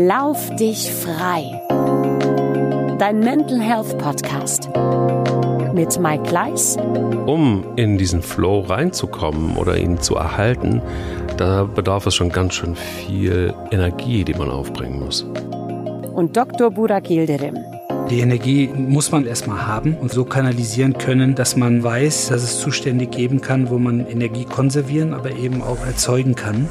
Lauf dich frei. Dein Mental Health Podcast mit Mike Gleis. Um in diesen Flow reinzukommen oder ihn zu erhalten, da bedarf es schon ganz schön viel Energie, die man aufbringen muss. Und Dr. Burak Yildirim. Die Energie muss man erstmal haben und so kanalisieren können, dass man weiß, dass es Zustände geben kann, wo man Energie konservieren, aber eben auch erzeugen kann.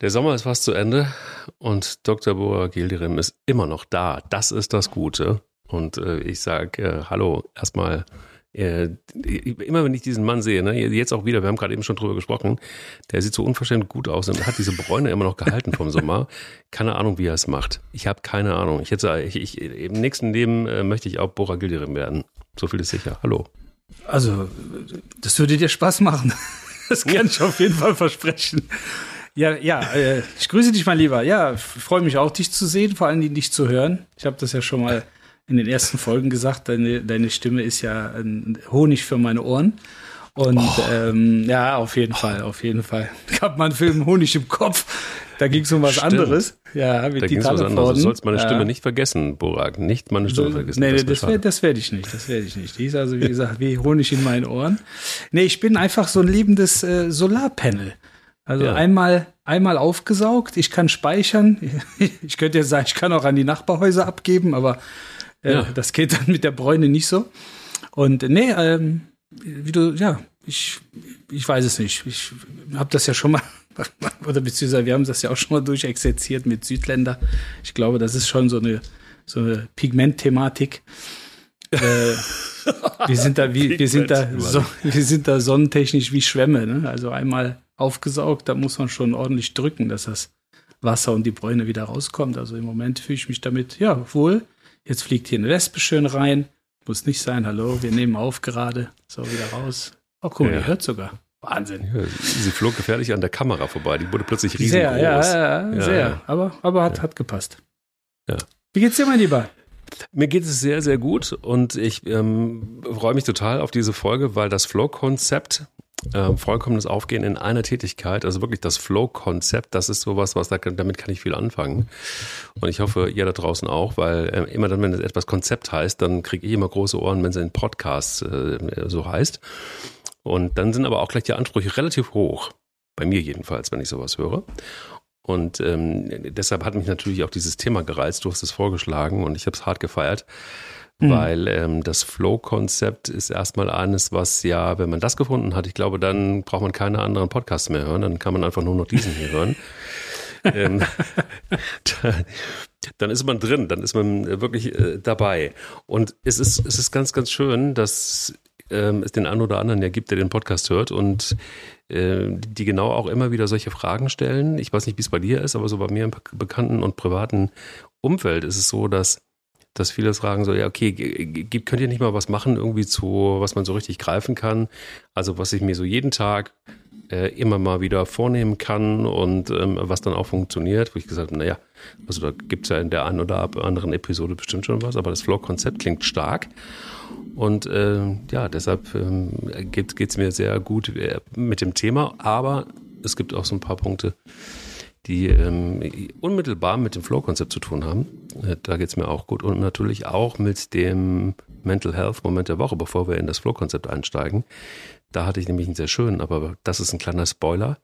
Der Sommer ist fast zu Ende und Dr. Boa Gildirim ist immer noch da. Das ist das Gute. Und äh, ich sage äh, Hallo erstmal. Äh, immer wenn ich diesen Mann sehe, ne, jetzt auch wieder, wir haben gerade eben schon drüber gesprochen, der sieht so unverschämt gut aus und hat diese Bräune immer noch gehalten vom Sommer. Keine Ahnung, wie er es macht. Ich habe keine Ahnung. Ich hätte, ich, ich, im nächsten Leben äh, möchte ich auch Bora Gildirim werden. So viel ist sicher. Hallo. Also, das würde dir Spaß machen. Das kann ja. ich auf jeden Fall versprechen. Ja, ja, äh, ich grüße dich, mein Lieber. Ja, freue mich auch, dich zu sehen, vor allen Dingen dich zu hören. Ich habe das ja schon mal in den ersten Folgen gesagt. Deine, deine Stimme ist ja ein Honig für meine Ohren. Und oh. ähm, ja, auf jeden Fall, auf jeden Fall. Ich habe mal einen Film Honig im Kopf. Da ging es um was Stimmt. anderes. Ja, mit da ging es was anderes. Du sollst meine ja. Stimme nicht vergessen, Borak. Nicht meine Stimme vergessen. Nee, das, das, das werde ich nicht. Das werde ich nicht. Die ist also, wie gesagt, wie Honig in meinen Ohren. Nee, ich bin einfach so ein liebendes äh, Solarpanel. Also ja. einmal, einmal aufgesaugt, ich kann speichern. Ich könnte ja sagen, ich kann auch an die Nachbarhäuser abgeben, aber äh, ja. das geht dann mit der Bräune nicht so. Und nee, ähm, wie du, ja, ich, ich weiß es nicht. Ich habe das ja schon mal, oder beziehungsweise wir haben das ja auch schon mal durchexerziert mit Südländer. Ich glaube, das ist schon so eine, so eine Pigment-Thematik. Äh, wir sind da wie, wir sind da, so, wir sind da sonnentechnisch wie Schwämme, ne? Also einmal aufgesaugt, da muss man schon ordentlich drücken, dass das Wasser und die Bräune wieder rauskommt. Also im Moment fühle ich mich damit, ja, wohl. Jetzt fliegt hier eine Wespe schön rein. Muss nicht sein, hallo, wir nehmen auf gerade. So, wieder raus. Oh, guck mal, ja. die hört sogar. Wahnsinn. Ja, sie flog gefährlich an der Kamera vorbei. Die wurde plötzlich riesengroß. Sehr, ja, ja, ja, sehr. Aber, aber hat, hat gepasst. Ja. Wie geht's dir, mein Lieber? Mir geht es sehr, sehr gut und ich ähm, freue mich total auf diese Folge, weil das Flow-Konzept äh, vollkommenes Aufgehen in einer Tätigkeit, also wirklich das Flow-Konzept, das ist sowas, was da, damit kann ich viel anfangen. Und ich hoffe, ihr da draußen auch, weil äh, immer dann, wenn es etwas Konzept heißt, dann kriege ich immer große Ohren, wenn es in Podcasts äh, so heißt. Und dann sind aber auch gleich die Ansprüche relativ hoch. Bei mir jedenfalls, wenn ich sowas höre. Und ähm, deshalb hat mich natürlich auch dieses Thema gereizt. Du hast es vorgeschlagen und ich habe es hart gefeiert. Mhm. Weil ähm, das Flow-Konzept ist erstmal eines, was ja, wenn man das gefunden hat, ich glaube, dann braucht man keine anderen Podcasts mehr hören, dann kann man einfach nur noch diesen hier hören. ähm, dann ist man drin, dann ist man wirklich äh, dabei. Und es ist, es ist ganz, ganz schön, dass ähm, es den einen oder anderen ja gibt, der den Podcast hört und äh, die genau auch immer wieder solche Fragen stellen. Ich weiß nicht, wie es bei dir ist, aber so bei mir im bekannten und privaten Umfeld ist es so, dass dass viele fragen so, ja, okay, könnt ihr nicht mal was machen, irgendwie zu, was man so richtig greifen kann? Also was ich mir so jeden Tag äh, immer mal wieder vornehmen kann und ähm, was dann auch funktioniert, wo ich gesagt habe, naja, also da gibt es ja in der einen oder anderen Episode bestimmt schon was, aber das Flow-Konzept klingt stark. Und äh, ja, deshalb ähm, geht es mir sehr gut äh, mit dem Thema, aber es gibt auch so ein paar Punkte, die ähm, unmittelbar mit dem Flow-Konzept zu tun haben. Äh, da geht es mir auch gut. Und natürlich auch mit dem Mental Health Moment der Woche, bevor wir in das Flow-Konzept einsteigen. Da hatte ich nämlich einen sehr schönen, aber das ist ein kleiner Spoiler.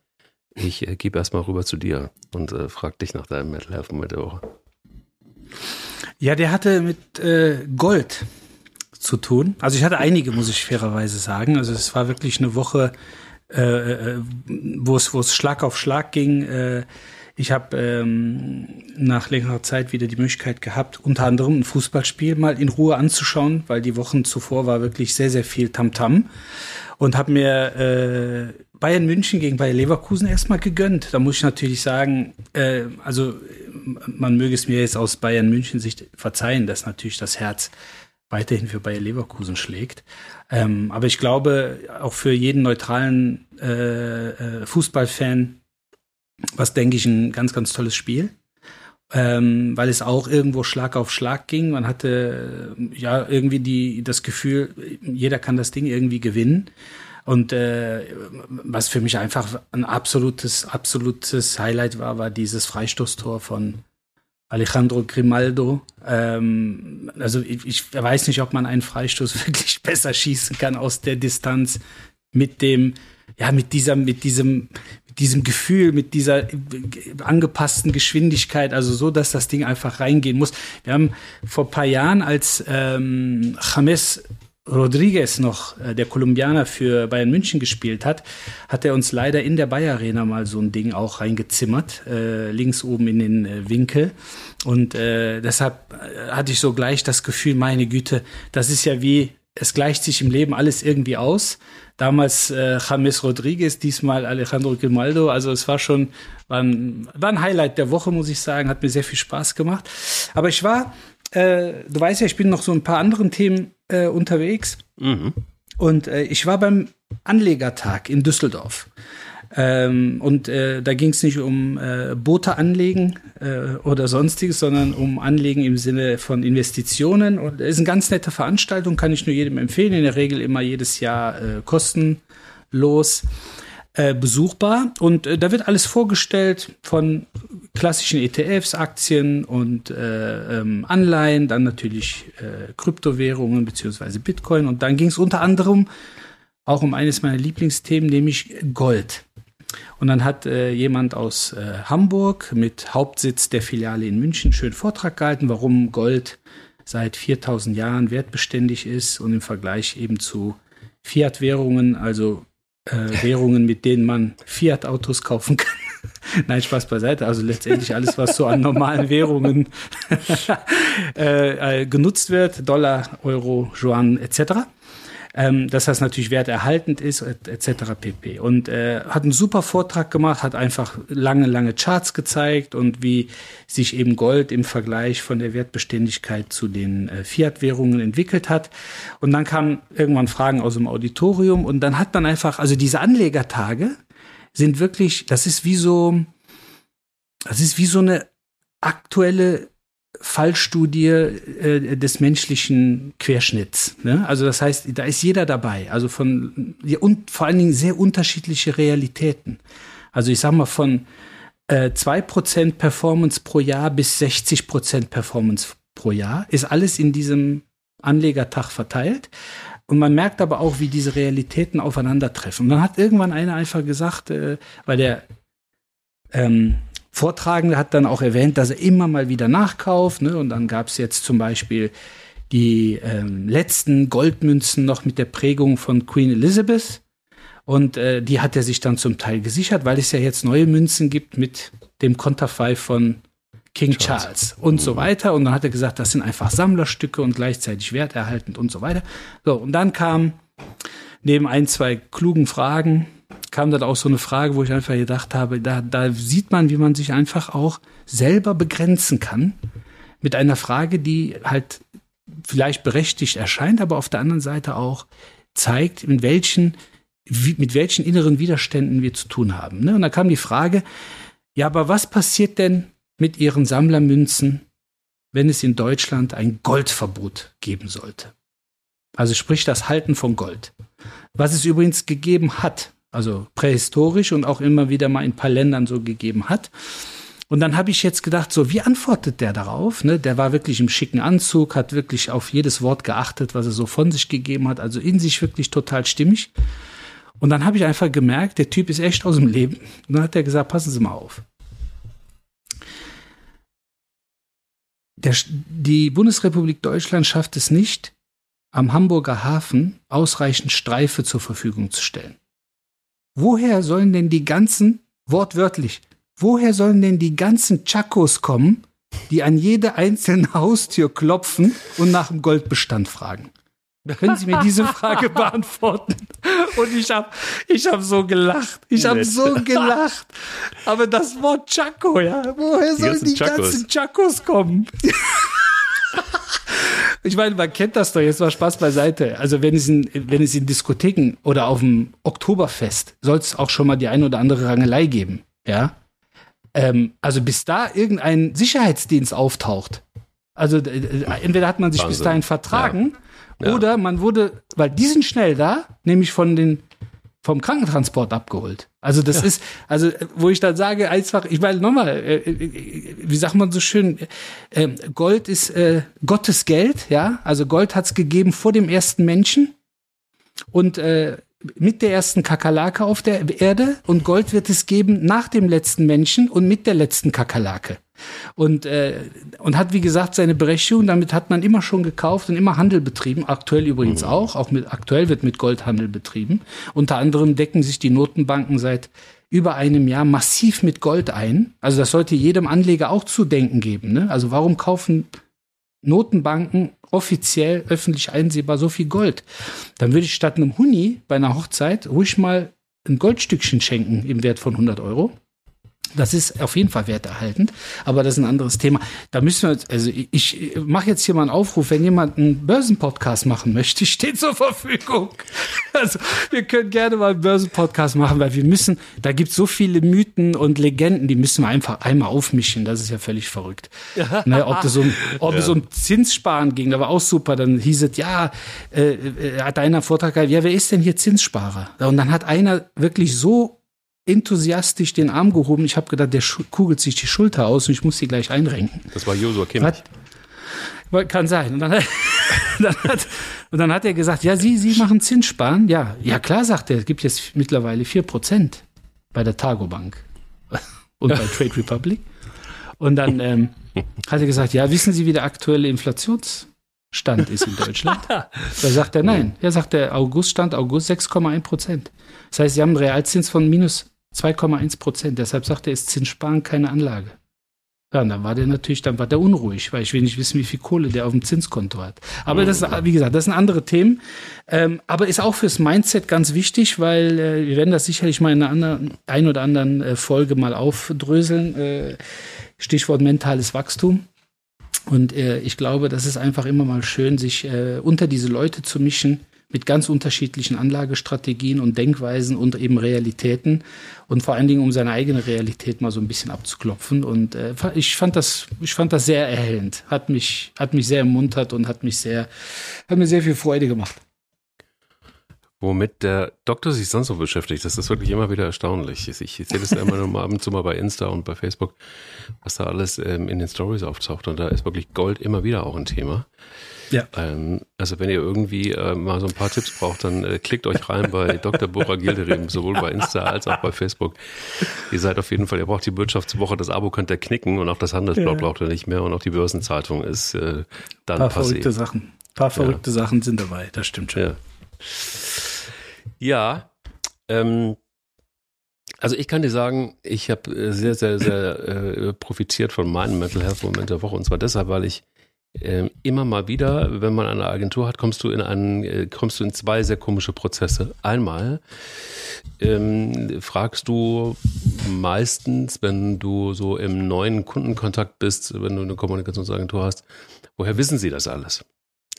Ich äh, gebe erstmal rüber zu dir und äh, frag dich nach deinem Mental Health Moment der Woche. Ja, der hatte mit äh, Gold zu tun. Also ich hatte einige, muss ich fairerweise sagen. Also es war wirklich eine Woche, äh, äh, wo es wo es Schlag auf Schlag ging. Äh, ich habe ähm, nach längerer Zeit wieder die Möglichkeit gehabt, unter anderem ein Fußballspiel mal in Ruhe anzuschauen, weil die Wochen zuvor war wirklich sehr sehr viel Tamtam -Tam. und habe mir äh, Bayern München gegen Bayer Leverkusen erstmal gegönnt. Da muss ich natürlich sagen, äh, also man möge es mir jetzt aus Bayern München Sicht verzeihen, dass natürlich das Herz weiterhin für Bayer Leverkusen schlägt. Ähm, aber ich glaube, auch für jeden neutralen äh, äh, Fußballfan was denke ich, ein ganz, ganz tolles Spiel. ähm, weil es auch irgendwo Schlag auf Schlag ging. Man hatte äh, ja irgendwie die, das Gefühl, jeder kann das Ding irgendwie gewinnen. Und äh, was für mich einfach ein absolutes, absolutes Highlight war, war dieses Freistoßtor von Alejandro Grimaldo. Ähm, also ich, ich weiß nicht, ob man einen Freistoß wirklich besser schießen kann aus der Distanz mit dem, ja, mit dieser, mit diesem, diesem Gefühl, mit dieser angepassten Geschwindigkeit, also so, dass das Ding einfach reingehen muss. Wir haben vor ein paar Jahren, als ähm, James Rodriguez noch, äh, der Kolumbianer für Bayern München gespielt hat, hat er uns leider in der Bayer Arena mal so ein Ding auch reingezimmert, äh, links oben in den äh, Winkel. Und äh, deshalb äh, hatte ich so gleich das Gefühl, meine Güte, das ist ja wie, es gleicht sich im Leben alles irgendwie aus. Damals äh, James Rodriguez, diesmal Alejandro Grimaldo. Also es war schon, war ein, war ein Highlight der Woche, muss ich sagen. Hat mir sehr viel Spaß gemacht. Aber ich war äh, du weißt ja, ich bin noch so ein paar anderen Themen äh, unterwegs. Mhm. Und äh, ich war beim Anlegertag in Düsseldorf. Ähm, und äh, da ging es nicht um äh, Boote anlegen äh, oder sonstiges, sondern um Anlegen im Sinne von Investitionen. Und es ist eine ganz nette Veranstaltung, kann ich nur jedem empfehlen. In der Regel immer jedes Jahr äh, kostenlos äh, besuchbar. Und äh, da wird alles vorgestellt von klassischen ETFs, Aktien und äh, ähm, Anleihen, dann natürlich äh, Kryptowährungen beziehungsweise Bitcoin. Und dann ging es unter anderem auch um eines meiner Lieblingsthemen, nämlich Gold. Und dann hat äh, jemand aus äh, Hamburg mit Hauptsitz der Filiale in München schönen Vortrag gehalten, warum Gold seit 4000 Jahren wertbeständig ist und im Vergleich eben zu Fiat-Währungen, also äh, Währungen, mit denen man Fiat-Autos kaufen kann. Nein, Spaß beiseite. Also letztendlich alles, was so an normalen Währungen äh, äh, genutzt wird, Dollar, Euro, Yuan etc ähm, dass das natürlich werterhaltend ist, etc. pp. Und äh, hat einen super Vortrag gemacht, hat einfach lange, lange Charts gezeigt und wie sich eben Gold im Vergleich von der Wertbeständigkeit zu den äh, Fiat-Währungen entwickelt hat. Und dann kamen irgendwann Fragen aus dem Auditorium und dann hat man einfach, also diese Anlegertage sind wirklich, das ist wie so, das ist wie so eine aktuelle Fallstudie äh, des menschlichen Querschnitts. Ne? Also das heißt, da ist jeder dabei. Also von ja, und vor allen Dingen sehr unterschiedliche Realitäten. Also ich sag mal von äh, 2% Performance pro Jahr bis 60% Performance pro Jahr ist alles in diesem Anlegertag verteilt. Und man merkt aber auch, wie diese Realitäten aufeinandertreffen. Und dann hat irgendwann einer einfach gesagt, äh, weil der ähm, Vortragende hat dann auch erwähnt, dass er immer mal wieder nachkauft. Ne? Und dann gab es jetzt zum Beispiel die ähm, letzten Goldmünzen noch mit der Prägung von Queen Elizabeth. Und äh, die hat er sich dann zum Teil gesichert, weil es ja jetzt neue Münzen gibt mit dem Konterfei von King Charles, Charles und mhm. so weiter. Und dann hat er gesagt, das sind einfach Sammlerstücke und gleichzeitig werterhaltend und so weiter. So, und dann kam neben ein, zwei klugen Fragen kam dann auch so eine Frage, wo ich einfach gedacht habe, da, da sieht man, wie man sich einfach auch selber begrenzen kann mit einer Frage, die halt vielleicht berechtigt erscheint, aber auf der anderen Seite auch zeigt, mit welchen, mit welchen inneren Widerständen wir zu tun haben. Ne? Und da kam die Frage, ja, aber was passiert denn mit Ihren Sammlermünzen, wenn es in Deutschland ein Goldverbot geben sollte? Also sprich das Halten von Gold. Was es übrigens gegeben hat also prähistorisch und auch immer wieder mal in ein paar Ländern so gegeben hat. Und dann habe ich jetzt gedacht, so, wie antwortet der darauf? Ne? Der war wirklich im schicken Anzug, hat wirklich auf jedes Wort geachtet, was er so von sich gegeben hat, also in sich wirklich total stimmig. Und dann habe ich einfach gemerkt, der Typ ist echt aus dem Leben. Und dann hat er gesagt, passen Sie mal auf. Der, die Bundesrepublik Deutschland schafft es nicht, am Hamburger Hafen ausreichend Streife zur Verfügung zu stellen. Woher sollen denn die ganzen, wortwörtlich, woher sollen denn die ganzen Chakos kommen, die an jede einzelne Haustür klopfen und nach dem Goldbestand fragen? Können Sie mir diese Frage beantworten? Und ich habe ich hab so gelacht. Ich habe so gelacht. Aber das Wort Chaco, ja, woher sollen die ganzen Chakos kommen? Ich meine, man kennt das doch, jetzt mal Spaß beiseite. Also wenn es in, wenn es in Diskotheken oder auf dem Oktoberfest soll es auch schon mal die eine oder andere Rangelei geben, ja. Ähm, also bis da irgendein Sicherheitsdienst auftaucht. Also äh, entweder hat man sich Wahnsinn. bis dahin vertragen ja. Ja. oder man wurde, weil die sind schnell da, nämlich von den vom Krankentransport abgeholt. Also das ja. ist, also wo ich dann sage, einfach, ich meine nochmal, äh, äh, wie sagt man so schön, äh, Gold ist äh, Gottes Geld, ja. Also Gold hat's gegeben vor dem ersten Menschen und äh, mit der ersten Kakerlake auf der Erde und Gold wird es geben nach dem letzten Menschen und mit der letzten Kakerlake. Und, äh, und hat, wie gesagt, seine Berechtigung. Damit hat man immer schon gekauft und immer Handel betrieben. Aktuell übrigens mhm. auch. Auch mit, aktuell wird mit Goldhandel betrieben. Unter anderem decken sich die Notenbanken seit über einem Jahr massiv mit Gold ein. Also das sollte jedem Anleger auch zu denken geben. Ne? Also warum kaufen Notenbanken offiziell öffentlich einsehbar so viel Gold. Dann würde ich statt einem Huni bei einer Hochzeit ruhig mal ein Goldstückchen schenken im Wert von 100 Euro. Das ist auf jeden Fall werterhaltend, aber das ist ein anderes Thema. Da müssen wir, also ich, ich mache jetzt hier mal einen Aufruf, wenn jemand einen Börsenpodcast machen möchte, steht zur Verfügung. Also wir können gerne mal einen Börsenpodcast machen, weil wir müssen, da gibt es so viele Mythen und Legenden, die müssen wir einfach einmal aufmischen. Das ist ja völlig verrückt. Ja. Ne, ob das um, ob ja. es um Zinssparen ging, da war auch super. Dann hieß es, ja, äh, äh hat einer Vortrag gehabt, ja, wer ist denn hier Zinssparer? Und dann hat einer wirklich so enthusiastisch den Arm gehoben. Ich habe gedacht, der kugelt sich die Schulter aus und ich muss sie gleich einrenken. Das war Josua Kimmich. Hat, kann sein. Und dann, hat, dann hat, und dann hat er gesagt, ja, Sie, Sie machen Zinssparen? Ja, ja klar, sagt er, es gibt jetzt mittlerweile 4% bei der Targo Bank und bei Trade Republic. Und dann ähm, hat er gesagt, ja, wissen Sie, wie der aktuelle Inflationsstand ist in Deutschland? da sagt er nein. Er sagt, der August stand August 6,1 Prozent. Das heißt, Sie haben einen Realzins von minus 2,1 Prozent. Deshalb sagt er, ist Zinssparen keine Anlage. Ja, und dann war der natürlich, dann war der unruhig, weil ich will nicht wissen, wie viel Kohle der auf dem Zinskonto hat. Aber das ist, wie gesagt, das sind andere Themen. Ähm, aber ist auch fürs Mindset ganz wichtig, weil äh, wir werden das sicherlich mal in einer anderen, ein oder anderen äh, Folge mal aufdröseln. Äh, Stichwort mentales Wachstum. Und äh, ich glaube, das ist einfach immer mal schön, sich äh, unter diese Leute zu mischen, mit ganz unterschiedlichen Anlagestrategien und Denkweisen und eben Realitäten und vor allen Dingen um seine eigene Realität mal so ein bisschen abzuklopfen. Und äh, ich fand das, ich fand das sehr erhellend, hat mich, hat mich sehr ermuntert und hat mich sehr, hat mir sehr viel Freude gemacht. Womit der Doktor sich sonst so beschäftigt, das ist wirklich immer wieder erstaunlich. Ich, ich sehe das ja immer nur ab und zu mal bei Insta und bei Facebook, was da alles ähm, in den Stories auftaucht. Und da ist wirklich Gold immer wieder auch ein Thema. Ja. Ähm, also wenn ihr irgendwie äh, mal so ein paar Tipps braucht, dann äh, klickt euch rein bei Dr. Bora Gilderim, sowohl bei Insta als auch bei Facebook. Ihr seid auf jeden Fall, ihr braucht die Wirtschaftswoche, das Abo könnt ihr knicken und auch das Handelsblatt ja. braucht ihr nicht mehr und auch die Börsenzeitung ist äh, dann Ein paar passé. verrückte Sachen. Ein paar verrückte ja. Sachen sind dabei, das stimmt schon. Ja, ja ähm, also ich kann dir sagen, ich habe äh, sehr, sehr, sehr äh, profitiert von meinem Mental Health Moment der Woche und zwar deshalb, weil ich äh, immer mal wieder, wenn man eine Agentur hat, kommst du in einen, äh, kommst du in zwei sehr komische Prozesse. Einmal ähm, fragst du meistens, wenn du so im neuen Kundenkontakt bist, wenn du eine Kommunikationsagentur hast, woher wissen sie das alles?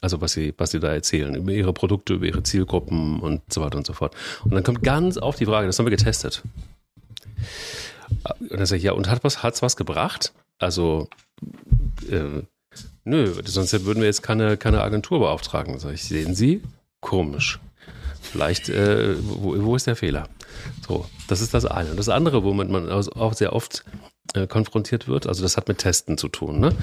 Also was sie, was sie da erzählen, über ihre Produkte, über ihre Zielgruppen und so weiter und so fort. Und dann kommt ganz oft die Frage, das haben wir getestet. Und dann sage ich, ja, und hat was, hat's was gebracht? Also, äh, Nö, sonst würden wir jetzt keine, keine Agentur beauftragen. Sag ich, sehen Sie? Komisch. Vielleicht, äh, wo, wo ist der Fehler? So, das ist das eine. Und das andere, womit man auch sehr oft äh, konfrontiert wird, also das hat mit Testen zu tun, ne?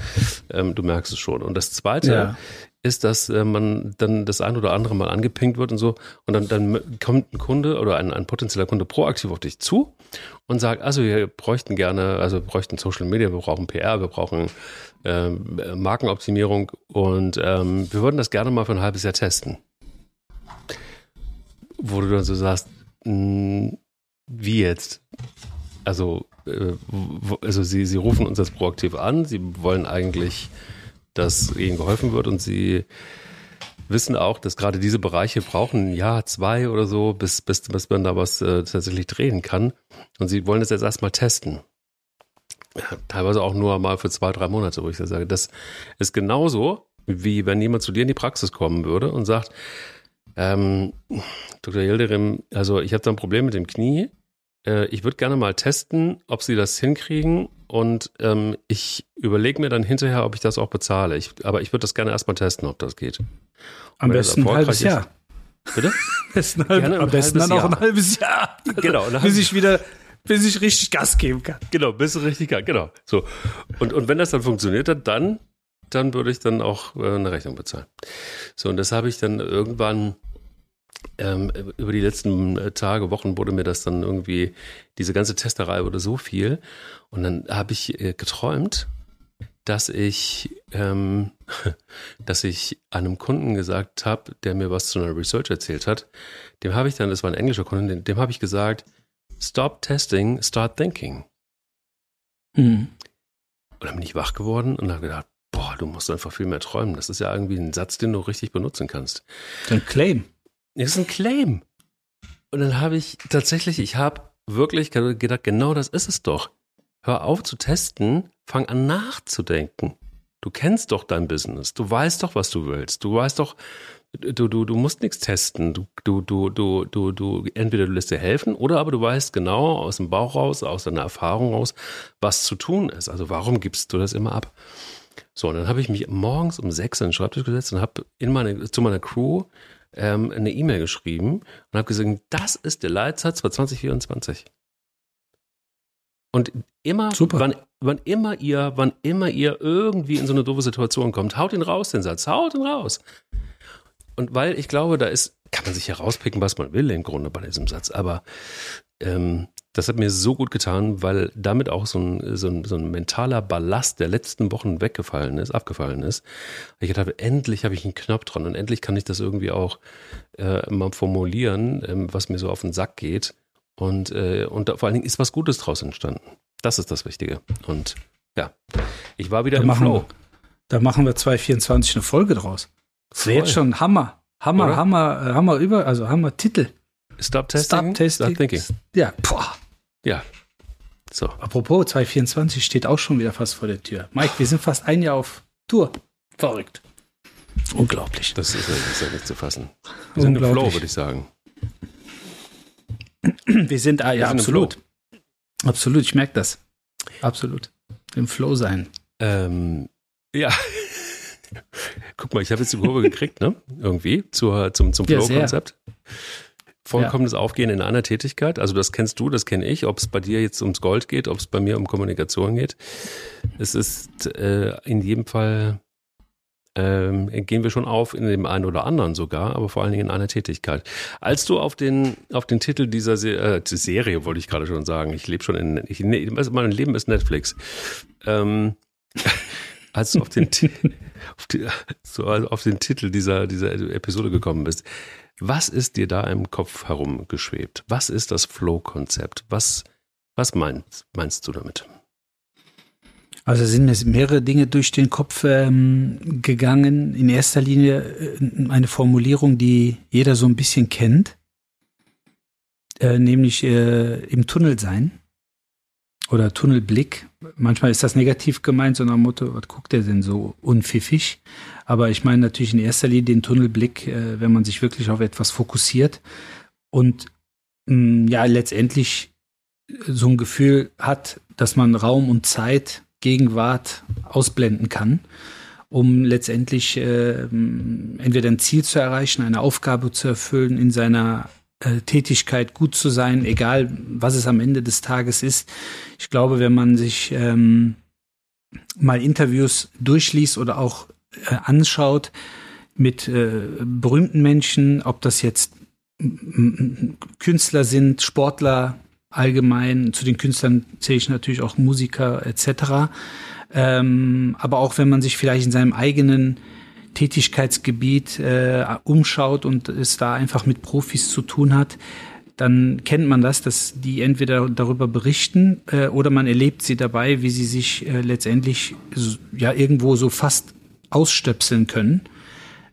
Ähm, du merkst es schon. Und das zweite ja. Ist, dass äh, man dann das ein oder andere mal angepinkt wird und so, und dann, dann kommt ein Kunde oder ein, ein potenzieller Kunde proaktiv auf dich zu und sagt, also wir bräuchten gerne, also wir bräuchten Social Media, wir brauchen PR, wir brauchen äh, Markenoptimierung und ähm, wir würden das gerne mal für ein halbes Jahr testen. Wo du dann so sagst, mh, hm, wie jetzt? Also, äh, also sie, sie rufen uns jetzt proaktiv an, sie wollen eigentlich, dass ihnen geholfen wird und sie wissen auch, dass gerade diese Bereiche brauchen ein Jahr, zwei oder so, bis, bis, bis man da was äh, tatsächlich drehen kann. Und sie wollen das jetzt erstmal testen teilweise auch nur mal für zwei, drei Monate, wo ich sage, das ist genauso, wie wenn jemand zu dir in die Praxis kommen würde und sagt, ähm, Dr. Yildirim, also ich habe da ein Problem mit dem Knie, äh, ich würde gerne mal testen, ob sie das hinkriegen und ähm, ich überlege mir dann hinterher, ob ich das auch bezahle. Ich, aber ich würde das gerne erstmal testen, ob das geht. Am besten ein halbes Jahr. Ist, bitte? besten halb, am besten dann auch ein halbes Jahr. Also, genau. Bis ich wieder bis ich richtig Gas geben kann. Genau, bis du richtig Gas, genau. So. Und, und wenn das dann funktioniert hat, dann, dann würde ich dann auch äh, eine Rechnung bezahlen. So, und das habe ich dann irgendwann ähm, über die letzten äh, Tage, Wochen wurde mir das dann irgendwie, diese ganze Testerei wurde so viel. Und dann habe ich äh, geträumt, dass ich, ähm, dass ich einem Kunden gesagt habe, der mir was zu einer Research erzählt hat, dem habe ich dann, das war ein englischer Kunde, dem, dem habe ich gesagt, stop testing, start thinking. Mhm. Und dann bin ich wach geworden und habe gedacht, boah, du musst einfach viel mehr träumen. Das ist ja irgendwie ein Satz, den du richtig benutzen kannst. Ein Claim. Das ist ein Claim. Und dann habe ich tatsächlich, ich habe wirklich gedacht, genau das ist es doch. Hör auf zu testen, fang an nachzudenken. Du kennst doch dein Business, du weißt doch, was du willst, du weißt doch, du, du, du musst nichts testen. Du, du, du, du, du, du, entweder du lässt dir helfen oder aber du weißt genau aus dem Bauch raus, aus deiner Erfahrung raus, was zu tun ist. Also warum gibst du das immer ab? So, und dann habe ich mich morgens um sechs an den Schreibtisch gesetzt und habe in meine, zu meiner Crew ähm, eine E-Mail geschrieben und habe gesagt, das ist der Leitsatz für 2024. Und immer, Super. Wann, wann immer ihr, wann immer ihr irgendwie in so eine doofe Situation kommt, haut ihn raus, den Satz, haut ihn raus. Und weil ich glaube, da ist, kann man sich herauspicken, was man will im Grunde bei diesem Satz, aber ähm, das hat mir so gut getan, weil damit auch so ein, so, ein, so ein mentaler Ballast der letzten Wochen weggefallen ist, abgefallen ist. Ich dachte, endlich habe ich einen Knopf dran und endlich kann ich das irgendwie auch äh, mal formulieren, ähm, was mir so auf den Sack geht. Und, äh, und da, vor allen Dingen ist was Gutes draus entstanden. Das ist das Wichtige. Und ja, ich war wieder da im machen, Flow. Da machen wir 2024 eine Folge draus. Das wäre jetzt schon Hammer. Hammer, Oder? Hammer, Hammer über, also Hammer Titel. Stop testing. Stop testing. Stop thinking. Ja, boah. Ja. So. Apropos, 2024 steht auch schon wieder fast vor der Tür. Mike, wir sind fast ein Jahr auf Tour. Verrückt. Unglaublich. Das ist, das ist ja nicht zu fassen. Wir sind im Flow, würde ich sagen. Wir sind, ah, ja, sind absolut. Absolut, ich merke das. Absolut. Im Flow sein. Ähm, ja. Guck mal, ich habe jetzt die Kurve gekriegt, ne? Irgendwie zur, zum, zum Flow-Konzept. Ja, Vollkommenes ja. Aufgehen in einer Tätigkeit. Also das kennst du, das kenne ich. Ob es bei dir jetzt ums Gold geht, ob es bei mir um Kommunikation geht. Es ist äh, in jedem Fall ähm, gehen wir schon auf in dem einen oder anderen sogar, aber vor allen Dingen in einer Tätigkeit. Als du auf den auf den Titel dieser Se äh, Serie wollte ich gerade schon sagen, ich lebe schon in ich, mein Leben ist Netflix. Ähm, als du auf den auf, die, so auf den Titel dieser dieser Episode gekommen bist, was ist dir da im Kopf herumgeschwebt? Was ist das Flow-Konzept? Was, was meinst, meinst du damit? Also sind mir mehrere Dinge durch den Kopf ähm, gegangen. In erster Linie äh, eine Formulierung, die jeder so ein bisschen kennt, äh, nämlich äh, im Tunnel sein oder Tunnelblick. Manchmal ist das negativ gemeint, sondern Motto, was guckt der denn so unpfiffig? Aber ich meine natürlich in erster Linie den Tunnelblick, äh, wenn man sich wirklich auf etwas fokussiert und mm, ja letztendlich so ein Gefühl hat, dass man Raum und Zeit, Gegenwart ausblenden kann, um letztendlich äh, entweder ein Ziel zu erreichen, eine Aufgabe zu erfüllen in seiner äh, Tätigkeit gut zu sein, egal was es am Ende des Tages ist. Ich glaube, wenn man sich ähm, mal Interviews durchliest oder auch äh, anschaut mit äh, berühmten Menschen, ob das jetzt Künstler sind, Sportler allgemein, zu den Künstlern zähle ich natürlich auch Musiker etc. Ähm, aber auch wenn man sich vielleicht in seinem eigenen Tätigkeitsgebiet äh, umschaut und es da einfach mit Profis zu tun hat, dann kennt man das, dass die entweder darüber berichten äh, oder man erlebt sie dabei, wie sie sich äh, letztendlich ja irgendwo so fast ausstöpseln können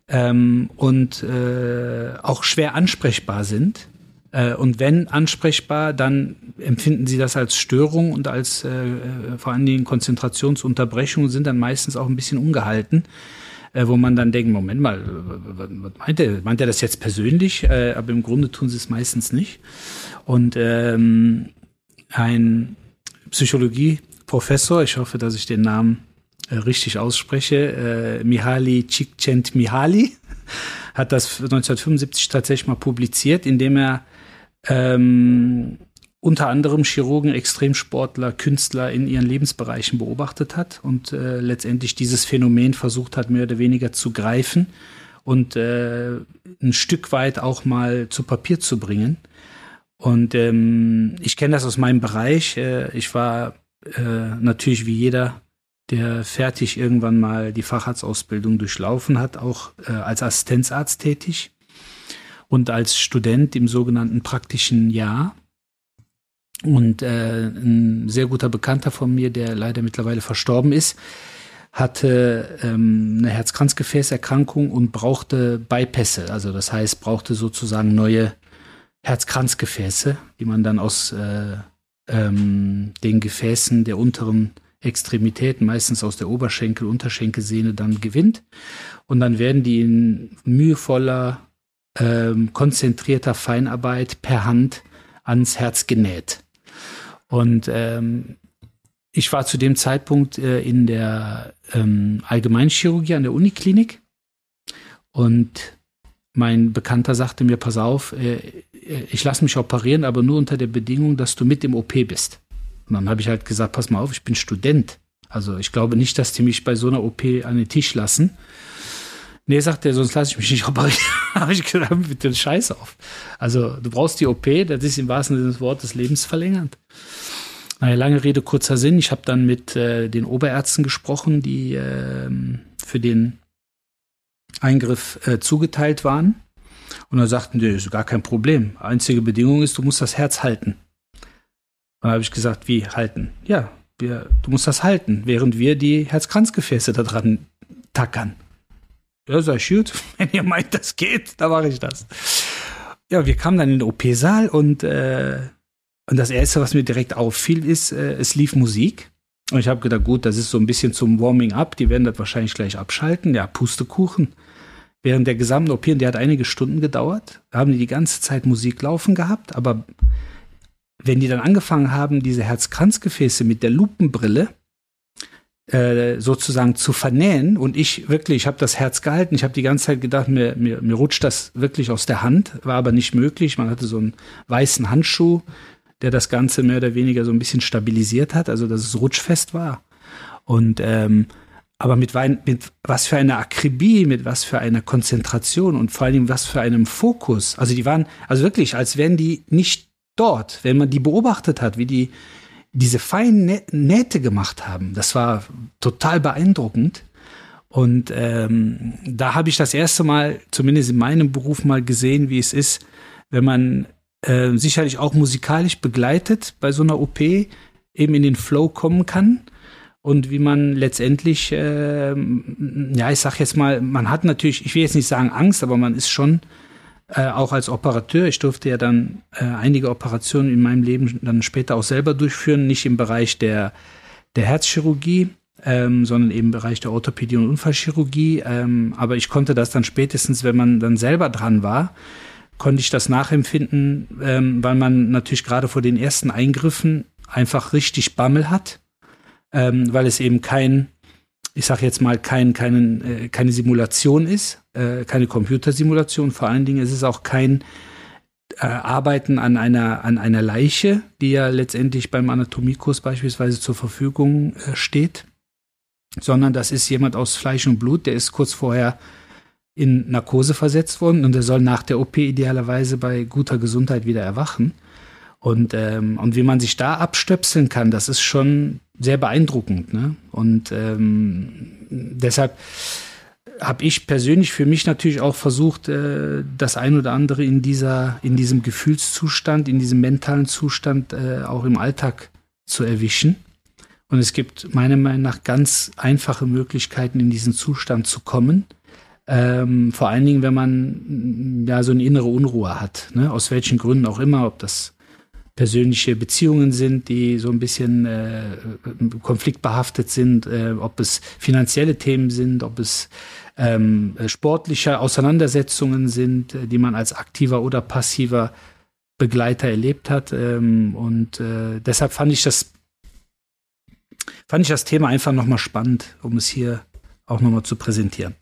ähm, und äh, auch schwer ansprechbar sind. Äh, und wenn ansprechbar, dann empfinden sie das als Störung und als äh, äh vor allen Dingen Konzentrationsunterbrechung, sind dann meistens auch ein bisschen ungehalten äh, wo man dann denkt, Moment mal, was meint er? Meint er das jetzt persönlich? Äh, aber im Grunde tun sie es meistens nicht. Und ähm, ein Psychologieprofessor, ich hoffe, dass ich den Namen äh, richtig ausspreche, äh, Mihaly Csikszentmihalyi, hat das 1975 tatsächlich mal publiziert, indem er ähm, unter anderem Chirurgen, Extremsportler, Künstler in ihren Lebensbereichen beobachtet hat und äh, letztendlich dieses Phänomen versucht hat, mehr oder weniger zu greifen und äh, ein Stück weit auch mal zu Papier zu bringen. Und ähm, ich kenne das aus meinem Bereich. Äh, ich war äh, natürlich wie jeder, der fertig irgendwann mal die Facharztausbildung durchlaufen hat, auch äh, als Assistenzarzt tätig und als Student im sogenannten praktischen Jahr. Und äh, ein sehr guter Bekannter von mir, der leider mittlerweile verstorben ist, hatte ähm, eine Herzkranzgefäßerkrankung und brauchte Bypässe. Also das heißt, brauchte sozusagen neue Herzkranzgefäße, die man dann aus äh, ähm, den Gefäßen der unteren Extremitäten, meistens aus der Oberschenkel, Unterschenkelsehne, dann gewinnt. Und dann werden die in mühevoller, ähm, konzentrierter Feinarbeit per Hand ans Herz genäht. Und ähm, ich war zu dem Zeitpunkt äh, in der ähm, Allgemeinchirurgie an der Uniklinik und mein Bekannter sagte mir, pass auf, äh, ich lasse mich operieren, aber nur unter der Bedingung, dass du mit im OP bist. Und dann habe ich halt gesagt, pass mal auf, ich bin Student. Also ich glaube nicht, dass die mich bei so einer OP an den Tisch lassen. Nee, sagt er, sonst lasse ich mich nicht operieren. habe ich gesagt, bitte den Scheiß auf. Also du brauchst die OP, das ist im wahrsten Sinne des Wortes lebensverlängernd. Naja, lange Rede, kurzer Sinn. Ich habe dann mit äh, den Oberärzten gesprochen, die äh, für den Eingriff äh, zugeteilt waren. Und dann sagten die, ist gar kein Problem. Einzige Bedingung ist, du musst das Herz halten. Dann habe ich gesagt, wie halten? Ja, wir, du musst das halten, während wir die Herzkranzgefäße da dran tackern. Ja, ich, gut, wenn ihr meint, das geht, dann mache ich das. Ja, wir kamen dann in den OP-Saal und, äh, und das Erste, was mir direkt auffiel, ist, äh, es lief Musik. Und ich habe gedacht, gut, das ist so ein bisschen zum Warming-up, die werden das wahrscheinlich gleich abschalten. Ja, Pustekuchen. Während der gesamten OP, und der hat einige Stunden gedauert, haben die die ganze Zeit Musik laufen gehabt, aber wenn die dann angefangen haben, diese Herzkranzgefäße mit der Lupenbrille äh, sozusagen zu vernähen und ich wirklich, ich habe das Herz gehalten, ich habe die ganze Zeit gedacht, mir, mir, mir rutscht das wirklich aus der Hand, war aber nicht möglich. Man hatte so einen weißen Handschuh, der das Ganze mehr oder weniger so ein bisschen stabilisiert hat, also dass es rutschfest war. Und ähm, aber mit, mit was für einer Akribie, mit was für einer Konzentration und vor allem was für einem Fokus. Also die waren, also wirklich, als wären die nicht dort, wenn man die beobachtet hat, wie die diese feinen Nähte gemacht haben. Das war total beeindruckend. Und ähm, da habe ich das erste Mal, zumindest in meinem Beruf, mal gesehen, wie es ist, wenn man äh, sicherlich auch musikalisch begleitet bei so einer OP eben in den Flow kommen kann und wie man letztendlich, äh, ja, ich sag jetzt mal, man hat natürlich, ich will jetzt nicht sagen Angst, aber man ist schon äh, auch als Operateur, ich durfte ja dann äh, einige Operationen in meinem Leben dann später auch selber durchführen, nicht im Bereich der, der Herzchirurgie, ähm, sondern eben im Bereich der Orthopädie und Unfallchirurgie. Ähm, aber ich konnte das dann spätestens, wenn man dann selber dran war, konnte ich das nachempfinden, ähm, weil man natürlich gerade vor den ersten Eingriffen einfach richtig Bammel hat ähm, weil es eben kein, ich sage jetzt mal, kein, kein, äh, keine Simulation ist, äh, keine Computersimulation. Vor allen Dingen ist es auch kein äh, Arbeiten an einer, an einer Leiche, die ja letztendlich beim Anatomiekurs beispielsweise zur Verfügung äh, steht, sondern das ist jemand aus Fleisch und Blut, der ist kurz vorher in Narkose versetzt worden und der soll nach der OP idealerweise bei guter Gesundheit wieder erwachen. Und, ähm, und wie man sich da abstöpseln kann, das ist schon sehr beeindruckend. Ne? Und ähm, deshalb habe ich persönlich für mich natürlich auch versucht, äh, das ein oder andere in dieser, in diesem Gefühlszustand, in diesem mentalen Zustand äh, auch im Alltag zu erwischen. Und es gibt meiner Meinung nach ganz einfache Möglichkeiten, in diesen Zustand zu kommen. Ähm, vor allen Dingen, wenn man ja so eine innere Unruhe hat, ne? aus welchen Gründen auch immer, ob das persönliche Beziehungen sind, die so ein bisschen äh, konfliktbehaftet sind, äh, ob es finanzielle Themen sind, ob es ähm, sportliche Auseinandersetzungen sind, äh, die man als aktiver oder passiver Begleiter erlebt hat. Ähm, und äh, deshalb fand ich das fand ich das Thema einfach nochmal spannend, um es hier auch nochmal zu präsentieren.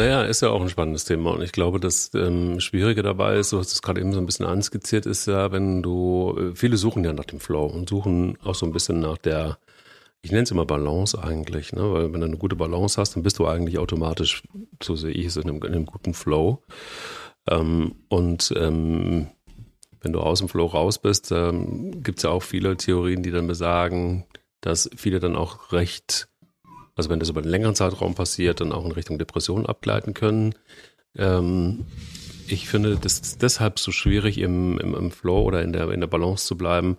Naja, ist ja auch ein spannendes Thema und ich glaube, das ähm, Schwierige dabei ist, du hast es gerade eben so ein bisschen anskizziert, ist ja, wenn du, äh, viele suchen ja nach dem Flow und suchen auch so ein bisschen nach der, ich nenne es immer Balance eigentlich, ne? weil wenn du eine gute Balance hast, dann bist du eigentlich automatisch, so sehe ich es, in einem, in einem guten Flow. Ähm, und ähm, wenn du aus dem Flow raus bist, ähm, gibt es ja auch viele Theorien, die dann besagen, dass viele dann auch recht also wenn das über einen längeren Zeitraum passiert, dann auch in Richtung Depression abgleiten können. Ähm, ich finde das deshalb so schwierig im, im, im Flow oder in der, in der Balance zu bleiben,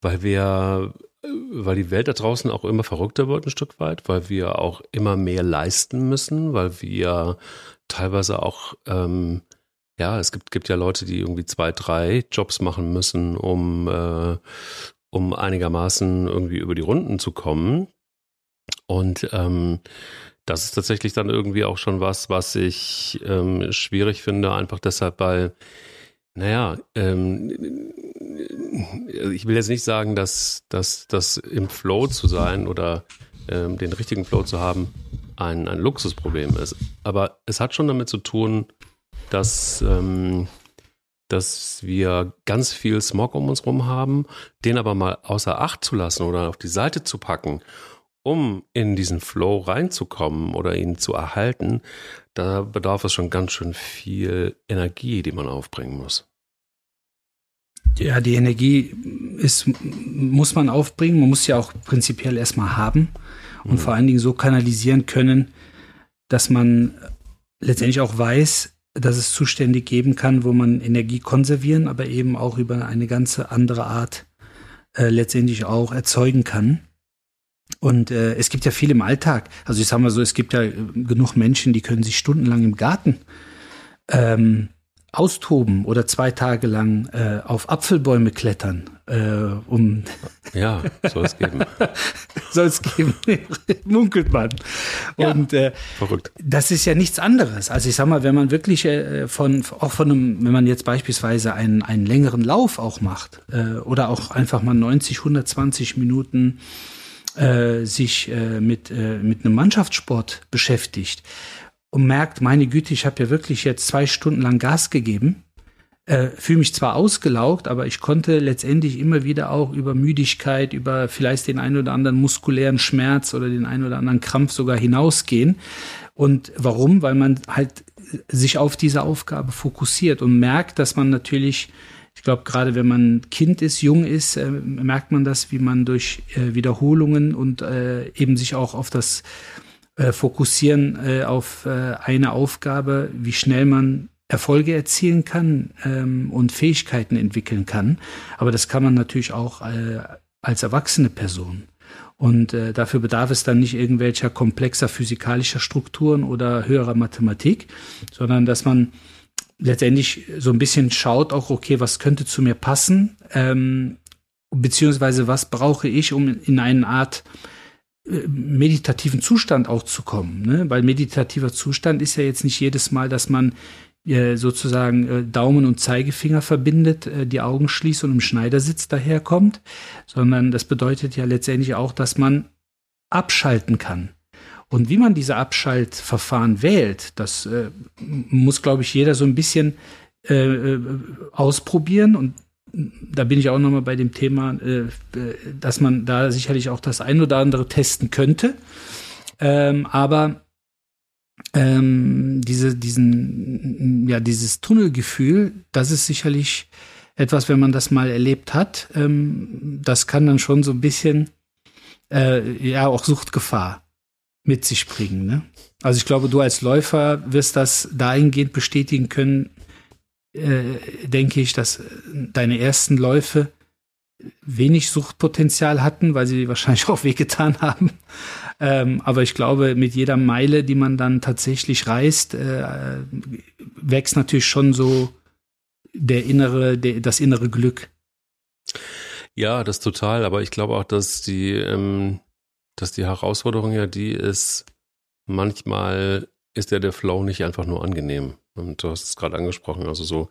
weil wir, weil die Welt da draußen auch immer verrückter wird ein Stück weit, weil wir auch immer mehr leisten müssen, weil wir teilweise auch, ähm, ja, es gibt, gibt ja Leute, die irgendwie zwei, drei Jobs machen müssen, um, äh, um einigermaßen irgendwie über die Runden zu kommen. Und ähm, das ist tatsächlich dann irgendwie auch schon was, was ich ähm, schwierig finde, einfach deshalb, weil, naja, ähm, ich will jetzt nicht sagen, dass, dass das im Flow zu sein oder ähm, den richtigen Flow zu haben ein, ein Luxusproblem ist. Aber es hat schon damit zu tun, dass, ähm, dass wir ganz viel Smog um uns herum haben, den aber mal außer Acht zu lassen oder auf die Seite zu packen um in diesen Flow reinzukommen oder ihn zu erhalten, da bedarf es schon ganz schön viel Energie, die man aufbringen muss. Ja, die Energie ist, muss man aufbringen. Man muss ja auch prinzipiell erstmal haben und mhm. vor allen Dingen so kanalisieren können, dass man letztendlich auch weiß, dass es Zustände geben kann, wo man Energie konservieren, aber eben auch über eine ganze andere Art äh, letztendlich auch erzeugen kann. Und äh, es gibt ja viel im Alltag. Also ich sag mal so, es gibt ja äh, genug Menschen, die können sich stundenlang im Garten ähm, austoben oder zwei Tage lang äh, auf Apfelbäume klettern, äh, um ja, soll es geben. soll es geben, munkelt man. Und äh, verrückt. Das ist ja nichts anderes. Also ich sag mal, wenn man wirklich äh, von auch von einem, wenn man jetzt beispielsweise einen einen längeren Lauf auch macht äh, oder auch einfach mal 90, 120 Minuten äh, sich äh, mit, äh, mit einem Mannschaftssport beschäftigt und merkt, meine Güte, ich habe ja wirklich jetzt zwei Stunden lang Gas gegeben, äh, fühle mich zwar ausgelaugt, aber ich konnte letztendlich immer wieder auch über Müdigkeit, über vielleicht den einen oder anderen muskulären Schmerz oder den einen oder anderen Krampf sogar hinausgehen. Und warum? Weil man halt sich auf diese Aufgabe fokussiert und merkt, dass man natürlich ich glaube, gerade wenn man Kind ist, jung ist, äh, merkt man das, wie man durch äh, Wiederholungen und äh, eben sich auch auf das äh, Fokussieren äh, auf äh, eine Aufgabe, wie schnell man Erfolge erzielen kann ähm, und Fähigkeiten entwickeln kann. Aber das kann man natürlich auch als erwachsene Person. Und äh, dafür bedarf es dann nicht irgendwelcher komplexer physikalischer Strukturen oder höherer Mathematik, sondern dass man letztendlich so ein bisschen schaut auch, okay, was könnte zu mir passen, ähm, beziehungsweise was brauche ich, um in eine Art äh, meditativen Zustand auch zu kommen. Ne? Weil meditativer Zustand ist ja jetzt nicht jedes Mal, dass man äh, sozusagen äh, Daumen und Zeigefinger verbindet, äh, die Augen schließt und im Schneidersitz daherkommt, sondern das bedeutet ja letztendlich auch, dass man abschalten kann. Und wie man diese Abschaltverfahren wählt, das äh, muss, glaube ich, jeder so ein bisschen äh, äh, ausprobieren. Und da bin ich auch nochmal bei dem Thema, äh, dass man da sicherlich auch das ein oder andere testen könnte. Ähm, aber ähm, diese, diesen, ja, dieses Tunnelgefühl, das ist sicherlich etwas, wenn man das mal erlebt hat, ähm, das kann dann schon so ein bisschen, äh, ja, auch Suchtgefahr mit sich bringen. Ne? Also ich glaube, du als Läufer wirst das dahingehend bestätigen können, äh, denke ich, dass deine ersten Läufe wenig Suchtpotenzial hatten, weil sie wahrscheinlich auch wehgetan haben. Ähm, aber ich glaube, mit jeder Meile, die man dann tatsächlich reist, äh, wächst natürlich schon so der innere, der, das innere Glück. Ja, das total. Aber ich glaube auch, dass die ähm, dass die Herausforderung ja die ist, manchmal ist ja der Flow nicht einfach nur angenehm. Und du hast es gerade angesprochen, also so,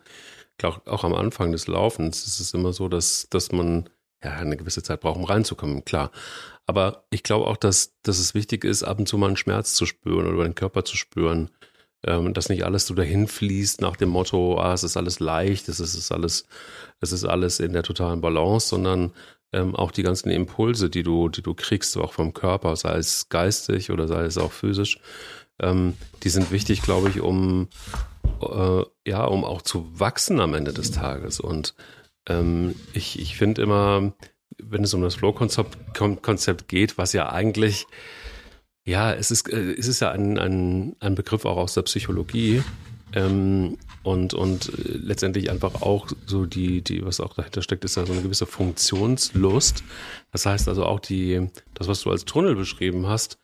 auch, auch am Anfang des Laufens ist es immer so, dass, dass man ja eine gewisse Zeit braucht, um reinzukommen, klar. Aber ich glaube auch, dass, dass es wichtig ist, ab und zu mal einen Schmerz zu spüren oder den Körper zu spüren. Ähm, dass nicht alles so dahin fließt nach dem Motto, ah, es ist alles leicht, es ist, es ist alles, es ist alles in der totalen Balance, sondern ähm, auch die ganzen Impulse, die du, die du kriegst, auch vom Körper, sei es geistig oder sei es auch physisch, ähm, die sind wichtig, glaube ich, um äh, ja, um auch zu wachsen am Ende des Tages. Und ähm, ich, ich finde immer, wenn es um das Flow-Konzept Konzept geht, was ja eigentlich, ja, es ist, äh, es ist ja ein, ein, ein Begriff auch aus der Psychologie, ähm, und, und äh, letztendlich einfach auch so die, die, was auch dahinter steckt, ist ja so eine gewisse Funktionslust. Das heißt also auch die, das, was du als Tunnel beschrieben hast,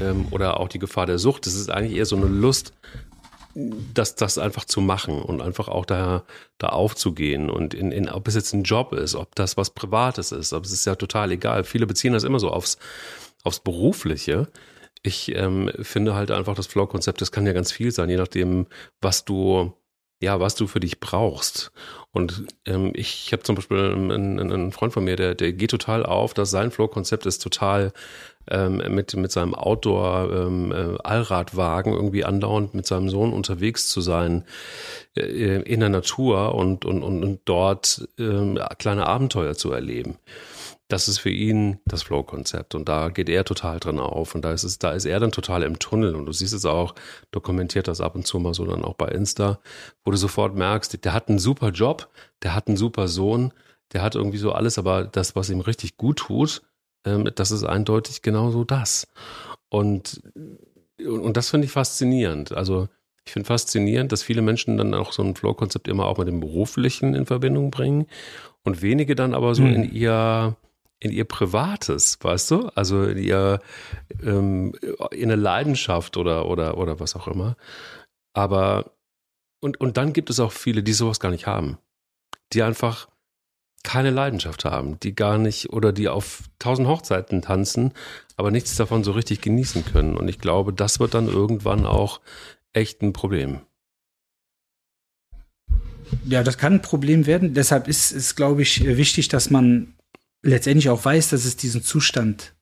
ähm, oder auch die Gefahr der Sucht, das ist eigentlich eher so eine Lust, das, das einfach zu machen und einfach auch da, da aufzugehen und in, in, ob es jetzt ein Job ist, ob das was Privates ist, ob es ist ja total egal. Viele beziehen das immer so aufs, aufs Berufliche. Ich ähm, finde halt einfach das Flow-Konzept, das kann ja ganz viel sein, je nachdem, was du, ja, was du für dich brauchst. Und ähm, ich habe zum Beispiel einen, einen Freund von mir, der, der geht total auf, dass sein Flow-Konzept ist total ähm, mit, mit seinem Outdoor-Allradwagen ähm, äh, irgendwie andauernd mit seinem Sohn unterwegs zu sein äh, in der Natur und, und, und, und dort äh, kleine Abenteuer zu erleben das ist für ihn das Flow-Konzept und da geht er total drin auf und da ist es, da ist er dann total im Tunnel und du siehst es auch, dokumentiert das ab und zu mal so dann auch bei Insta, wo du sofort merkst, der hat einen super Job, der hat einen super Sohn, der hat irgendwie so alles, aber das, was ihm richtig gut tut, ähm, das ist eindeutig genauso das. Und, und das finde ich faszinierend. Also ich finde faszinierend, dass viele Menschen dann auch so ein Flow-Konzept immer auch mit dem Beruflichen in Verbindung bringen und wenige dann aber so hm. in ihr in ihr Privates, weißt du? Also in ihr ähm, in eine Leidenschaft oder oder oder was auch immer. Aber und und dann gibt es auch viele, die sowas gar nicht haben, die einfach keine Leidenschaft haben, die gar nicht oder die auf tausend Hochzeiten tanzen, aber nichts davon so richtig genießen können. Und ich glaube, das wird dann irgendwann auch echt ein Problem. Ja, das kann ein Problem werden. Deshalb ist es, glaube ich, wichtig, dass man letztendlich auch weiß, dass es diesen Zustand,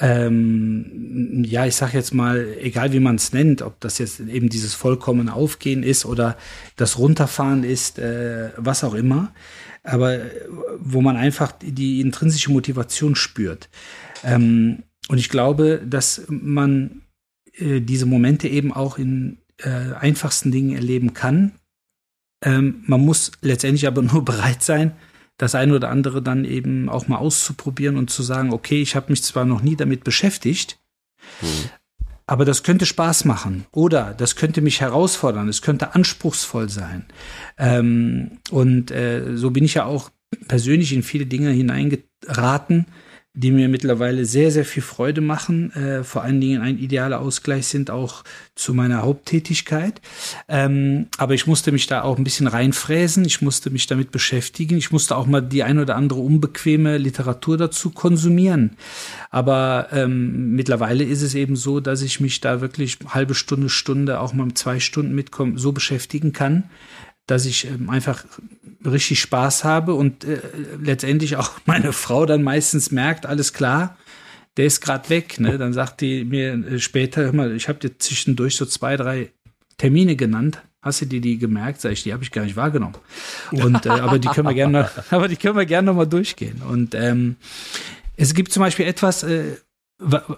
ähm, ja, ich sag jetzt mal, egal wie man es nennt, ob das jetzt eben dieses vollkommene Aufgehen ist oder das Runterfahren ist, äh, was auch immer, aber wo man einfach die intrinsische Motivation spürt. Ähm, und ich glaube, dass man äh, diese Momente eben auch in äh, einfachsten Dingen erleben kann. Ähm, man muss letztendlich aber nur bereit sein, das eine oder andere dann eben auch mal auszuprobieren und zu sagen, okay, ich habe mich zwar noch nie damit beschäftigt, mhm. aber das könnte Spaß machen oder das könnte mich herausfordern, es könnte anspruchsvoll sein. Ähm, und äh, so bin ich ja auch persönlich in viele Dinge hineingeraten, die mir mittlerweile sehr, sehr viel Freude machen, äh, vor allen Dingen ein idealer Ausgleich sind auch zu meiner Haupttätigkeit. Ähm, aber ich musste mich da auch ein bisschen reinfräsen, ich musste mich damit beschäftigen, ich musste auch mal die ein oder andere unbequeme Literatur dazu konsumieren. Aber ähm, mittlerweile ist es eben so, dass ich mich da wirklich halbe Stunde, Stunde, auch mal zwei Stunden mitkommen, so beschäftigen kann, dass ich ähm, einfach richtig Spaß habe und äh, letztendlich auch meine Frau dann meistens merkt, alles klar, der ist gerade weg. Ne? Dann sagt die mir äh, später, hör mal, ich habe dir zwischendurch so zwei, drei Termine genannt. Hast du dir die gemerkt? Sag ich, die habe ich gar nicht wahrgenommen. Und äh, aber die können wir gerne, aber die können wir gerne noch mal durchgehen. Und ähm, es gibt zum Beispiel etwas, äh,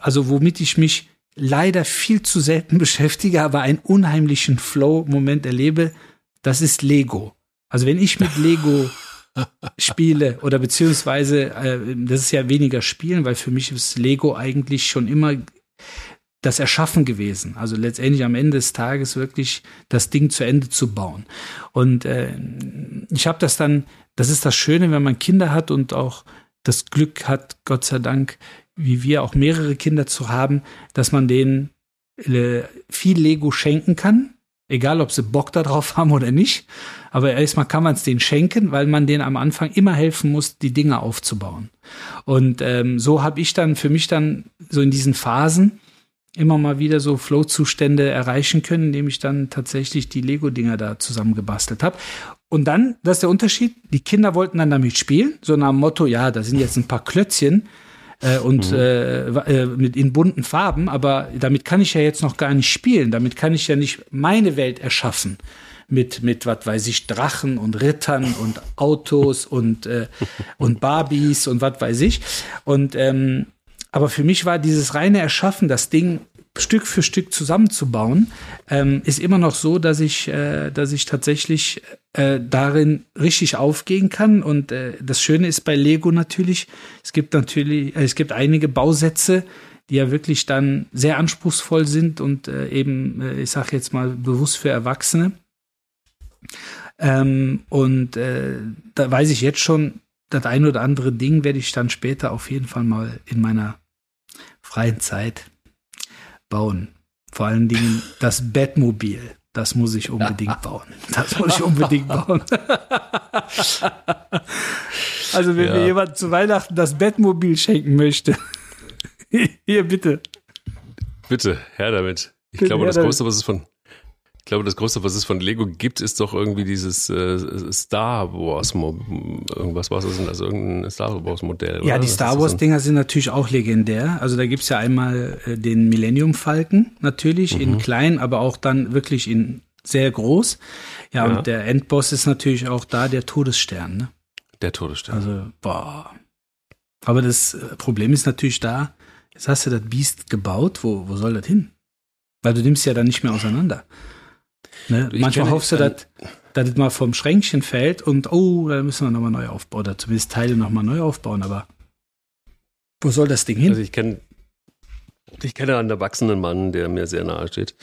also womit ich mich leider viel zu selten beschäftige, aber einen unheimlichen Flow-Moment erlebe, das ist Lego. Also wenn ich mit Lego spiele oder beziehungsweise, äh, das ist ja weniger Spielen, weil für mich ist Lego eigentlich schon immer das Erschaffen gewesen. Also letztendlich am Ende des Tages wirklich das Ding zu Ende zu bauen. Und äh, ich habe das dann, das ist das Schöne, wenn man Kinder hat und auch das Glück hat, Gott sei Dank, wie wir auch mehrere Kinder zu haben, dass man denen äh, viel Lego schenken kann Egal, ob sie Bock darauf haben oder nicht. Aber erstmal kann man es denen schenken, weil man denen am Anfang immer helfen muss, die Dinge aufzubauen. Und ähm, so habe ich dann für mich dann so in diesen Phasen immer mal wieder so Flow-Zustände erreichen können, indem ich dann tatsächlich die Lego-Dinger da zusammengebastelt habe. Und dann, das ist der Unterschied, die Kinder wollten dann damit spielen, so nach dem Motto, ja, da sind jetzt ein paar Klötzchen äh, und mhm. äh, äh, mit in bunten Farben, aber damit kann ich ja jetzt noch gar nicht spielen, damit kann ich ja nicht meine Welt erschaffen mit, mit was weiß ich, Drachen und Rittern und Autos und, äh, und Barbies und was weiß ich. Und ähm, aber für mich war dieses reine Erschaffen, das Ding Stück für Stück zusammenzubauen, ähm, ist immer noch so, dass ich, äh, dass ich tatsächlich äh, darin richtig aufgehen kann. Und äh, das Schöne ist bei Lego natürlich, es gibt natürlich, äh, es gibt einige Bausätze, die ja wirklich dann sehr anspruchsvoll sind und äh, eben, äh, ich sage jetzt mal bewusst für Erwachsene. Ähm, und da weiß ich jetzt schon, das ein oder andere Ding werde ich dann später auf jeden Fall mal in meiner freien Zeit bauen. Vor allen Dingen das Bettmobil. Das muss ich unbedingt bauen. Das muss ich unbedingt bauen. also wenn ja. mir jemand zu Weihnachten das Bettmobil schenken möchte, hier bitte. Bitte, her damit. Ich bitte glaube, das Größte, was es von ich glaube, das Größte, was es von Lego gibt, ist doch irgendwie dieses äh, Star Wars, irgendwas, was ist denn das? Irgendein Star Wars Modell? Ja, die Star Wars Dinger sind natürlich auch legendär. Also da gibt's ja einmal äh, den Millennium Falken, natürlich, mhm. in klein, aber auch dann wirklich in sehr groß. Ja, ja, und der Endboss ist natürlich auch da der Todesstern, ne? Der Todesstern. Also, boah. Aber das äh, Problem ist natürlich da, jetzt hast du das Biest gebaut, wo, wo soll das hin? Weil du nimmst ja dann nicht mehr auseinander. Ne? Manchmal hoffst du, dass das mal vom Schränkchen fällt und oh, da müssen wir nochmal neu aufbauen oder zumindest Teile nochmal neu aufbauen, aber wo soll das Ding hin? Also ich kenne ich kenne einen erwachsenen Mann, der mir sehr nahe steht.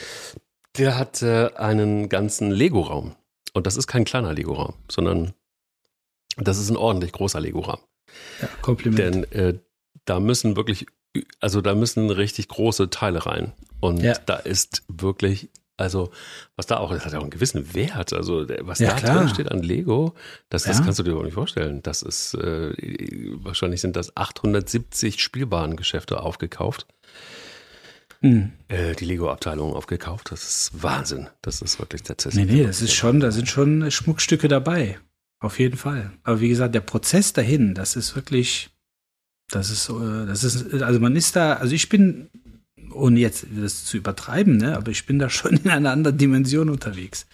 Der hat äh, einen ganzen Lego-Raum. Und das ist kein kleiner Lego-Raum, sondern das ist ein ordentlich großer Lego-Raum. Ja, Kompliment. Denn äh, da müssen wirklich, also da müssen richtig große Teile rein. Und ja. da ist wirklich also, was da auch, das hat ja auch einen gewissen Wert. Also, was ja, da klar. drin steht an Lego, das, das ja. kannst du dir überhaupt nicht vorstellen. Das ist, äh, wahrscheinlich sind das 870 Spielwarengeschäfte aufgekauft. Mhm. Äh, die Lego-Abteilung aufgekauft. Das ist Wahnsinn. Das ist wirklich tatsächlich. Nee, nee, das ist schon, da sind schon Schmuckstücke dabei. Auf jeden Fall. Aber wie gesagt, der Prozess dahin, das ist wirklich, das ist, äh, das ist, also man ist da, also ich bin ohne jetzt das zu übertreiben, ne? aber ich bin da schon in einer anderen Dimension unterwegs.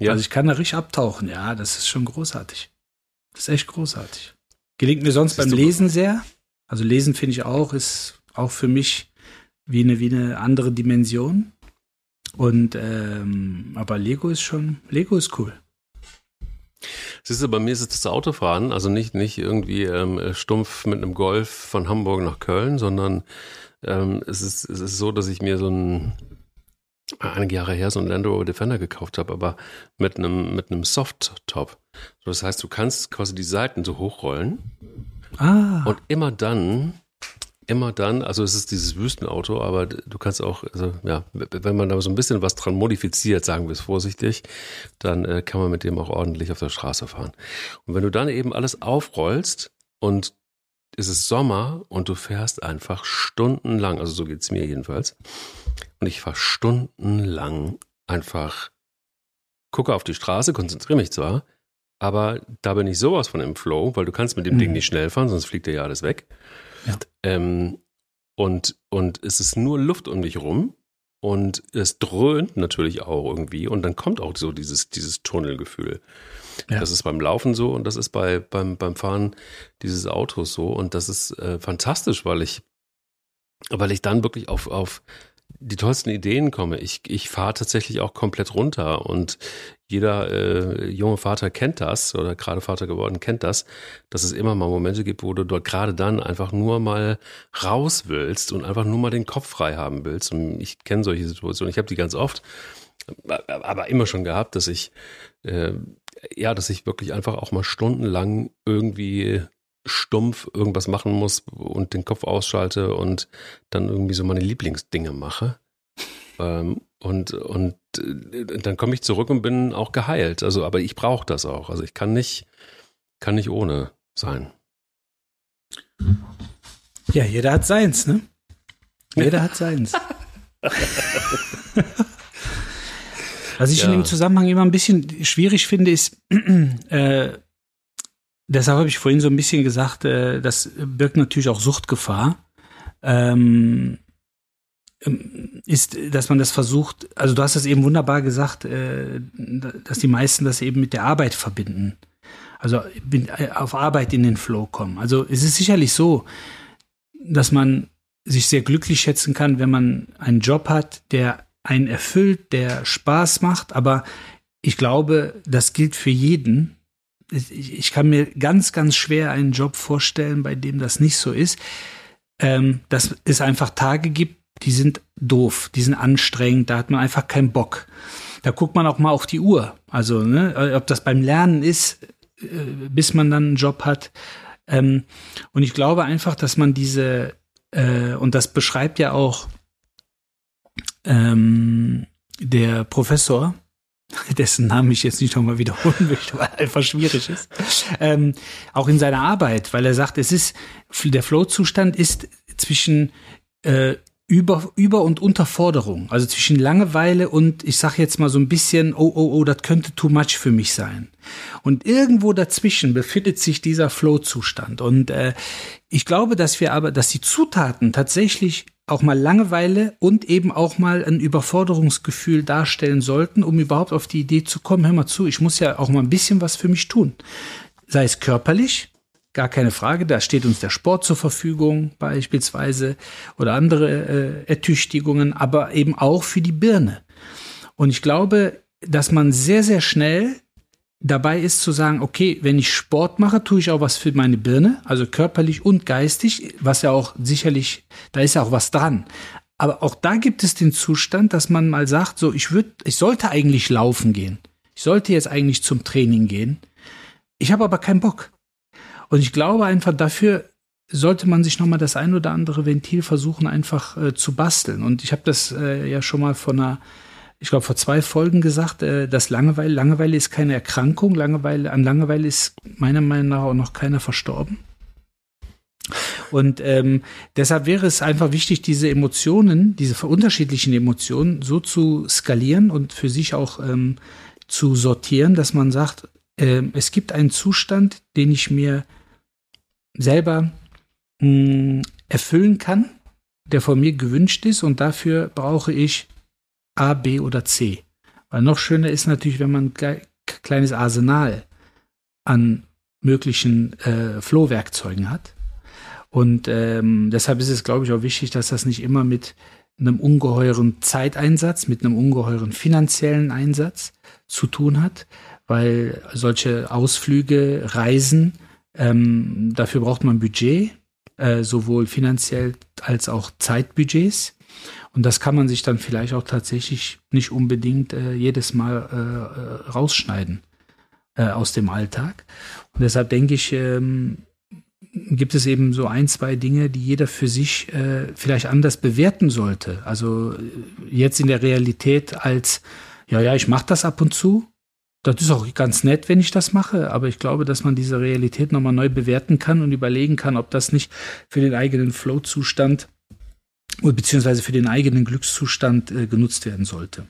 Ja. Also ich kann da richtig abtauchen, ja, das ist schon großartig. Das ist echt großartig. Gelingt mir sonst beim Lesen sehr. Also Lesen finde ich auch, ist auch für mich wie eine, wie eine andere Dimension. Und ähm, aber Lego ist schon, Lego ist cool. Siehst du, bei mir ist es das Autofahren, also nicht, nicht irgendwie ähm, stumpf mit einem Golf von Hamburg nach Köln, sondern ähm, es, ist, es ist so, dass ich mir so ein einige Jahre her so ein Land Rover Defender gekauft habe, aber mit einem mit einem Soft-Top. Das heißt, du kannst quasi die Seiten so hochrollen ah. und immer dann, immer dann, also es ist dieses Wüstenauto, aber du kannst auch, also ja, wenn man da so ein bisschen was dran modifiziert, sagen wir es vorsichtig, dann äh, kann man mit dem auch ordentlich auf der Straße fahren. Und wenn du dann eben alles aufrollst und es ist Sommer und du fährst einfach stundenlang, also so geht es mir jedenfalls. Und ich fahre stundenlang einfach, gucke auf die Straße, konzentriere mich zwar, aber da bin ich sowas von im Flow, weil du kannst mit dem mhm. Ding nicht schnell fahren, sonst fliegt dir ja alles weg. Ja. Ähm, und, und es ist nur Luft um dich rum und es dröhnt natürlich auch irgendwie und dann kommt auch so dieses, dieses Tunnelgefühl. Ja. Das ist beim Laufen so und das ist bei, beim, beim Fahren dieses Autos so. Und das ist äh, fantastisch, weil ich, weil ich dann wirklich auf, auf die tollsten Ideen komme. Ich, ich fahre tatsächlich auch komplett runter und jeder äh, junge Vater kennt das oder gerade Vater geworden kennt das, dass es immer mal Momente gibt, wo du dort gerade dann einfach nur mal raus willst und einfach nur mal den Kopf frei haben willst. Und ich kenne solche Situationen. Ich habe die ganz oft, aber immer schon gehabt, dass ich äh, ja, dass ich wirklich einfach auch mal stundenlang irgendwie stumpf irgendwas machen muss und den Kopf ausschalte und dann irgendwie so meine Lieblingsdinge mache. Ähm, und und äh, dann komme ich zurück und bin auch geheilt. Also, aber ich brauche das auch. Also ich kann nicht, kann nicht ohne sein. Ja, jeder hat seins, ne? Jeder hat seins. Was ich ja. in dem Zusammenhang immer ein bisschen schwierig finde, ist, äh, deshalb habe ich vorhin so ein bisschen gesagt, äh, das birgt natürlich auch Suchtgefahr. Ähm, ähm, ist, dass man das versucht, also du hast es eben wunderbar gesagt, äh, dass die meisten das eben mit der Arbeit verbinden. Also äh, auf Arbeit in den Flow kommen. Also es ist sicherlich so, dass man sich sehr glücklich schätzen kann, wenn man einen Job hat, der einen erfüllt, der Spaß macht, aber ich glaube, das gilt für jeden. Ich kann mir ganz, ganz schwer einen Job vorstellen, bei dem das nicht so ist. Ähm, dass es einfach Tage gibt, die sind doof, die sind anstrengend, da hat man einfach keinen Bock. Da guckt man auch mal auf die Uhr. Also, ne, ob das beim Lernen ist, äh, bis man dann einen Job hat. Ähm, und ich glaube einfach, dass man diese, äh, und das beschreibt ja auch ähm, der Professor, dessen Namen ich jetzt nicht nochmal wiederholen möchte, weil einfach schwierig ist, ähm, auch in seiner Arbeit, weil er sagt, es ist, der Flow-Zustand ist zwischen äh, über, Über- und Unterforderung. Also zwischen Langeweile und ich sag jetzt mal so ein bisschen, oh, oh, oh, das könnte too much für mich sein. Und irgendwo dazwischen befindet sich dieser Flow-Zustand. Und äh, ich glaube, dass wir aber, dass die Zutaten tatsächlich auch mal Langeweile und eben auch mal ein Überforderungsgefühl darstellen sollten, um überhaupt auf die Idee zu kommen, hör mal zu, ich muss ja auch mal ein bisschen was für mich tun. Sei es körperlich, Gar keine Frage, da steht uns der Sport zur Verfügung beispielsweise oder andere äh, Ertüchtigungen, aber eben auch für die Birne. Und ich glaube, dass man sehr, sehr schnell dabei ist zu sagen, okay, wenn ich Sport mache, tue ich auch was für meine Birne, also körperlich und geistig, was ja auch sicherlich, da ist ja auch was dran. Aber auch da gibt es den Zustand, dass man mal sagt, so, ich würde, ich sollte eigentlich laufen gehen. Ich sollte jetzt eigentlich zum Training gehen. Ich habe aber keinen Bock. Und ich glaube einfach, dafür sollte man sich nochmal das ein oder andere Ventil versuchen, einfach äh, zu basteln. Und ich habe das äh, ja schon mal von einer, ich glaube, vor zwei Folgen gesagt, äh, dass Langeweile, Langeweile ist keine Erkrankung, Langeweile, an Langeweile ist meiner Meinung nach auch noch keiner verstorben. Und ähm, deshalb wäre es einfach wichtig, diese Emotionen, diese unterschiedlichen Emotionen so zu skalieren und für sich auch ähm, zu sortieren, dass man sagt, äh, es gibt einen Zustand, den ich mir selber mh, hm, erfüllen kann, der von mir gewünscht ist und dafür brauche ich A, B oder C. Weil noch schöner ist natürlich, wenn man ein kleines Arsenal an möglichen äh, Flow-Werkzeugen hat. Und ähm, deshalb ist es, glaube ich, auch wichtig, dass das nicht immer mit einem ungeheuren Zeiteinsatz, mit einem ungeheuren finanziellen Einsatz zu tun hat, weil solche Ausflüge, Reisen ähm, dafür braucht man Budget, äh, sowohl finanziell als auch Zeitbudgets. Und das kann man sich dann vielleicht auch tatsächlich nicht unbedingt äh, jedes Mal äh, äh rausschneiden äh, aus dem Alltag. Und deshalb denke ich, ähm, gibt es eben so ein, zwei Dinge, die jeder für sich äh, vielleicht anders bewerten sollte. Also jetzt in der Realität als, ja, ja, ich mache das ab und zu das ist auch ganz nett, wenn ich das mache, aber ich glaube, dass man diese Realität nochmal neu bewerten kann und überlegen kann, ob das nicht für den eigenen Flow-Zustand beziehungsweise für den eigenen Glückszustand äh, genutzt werden sollte.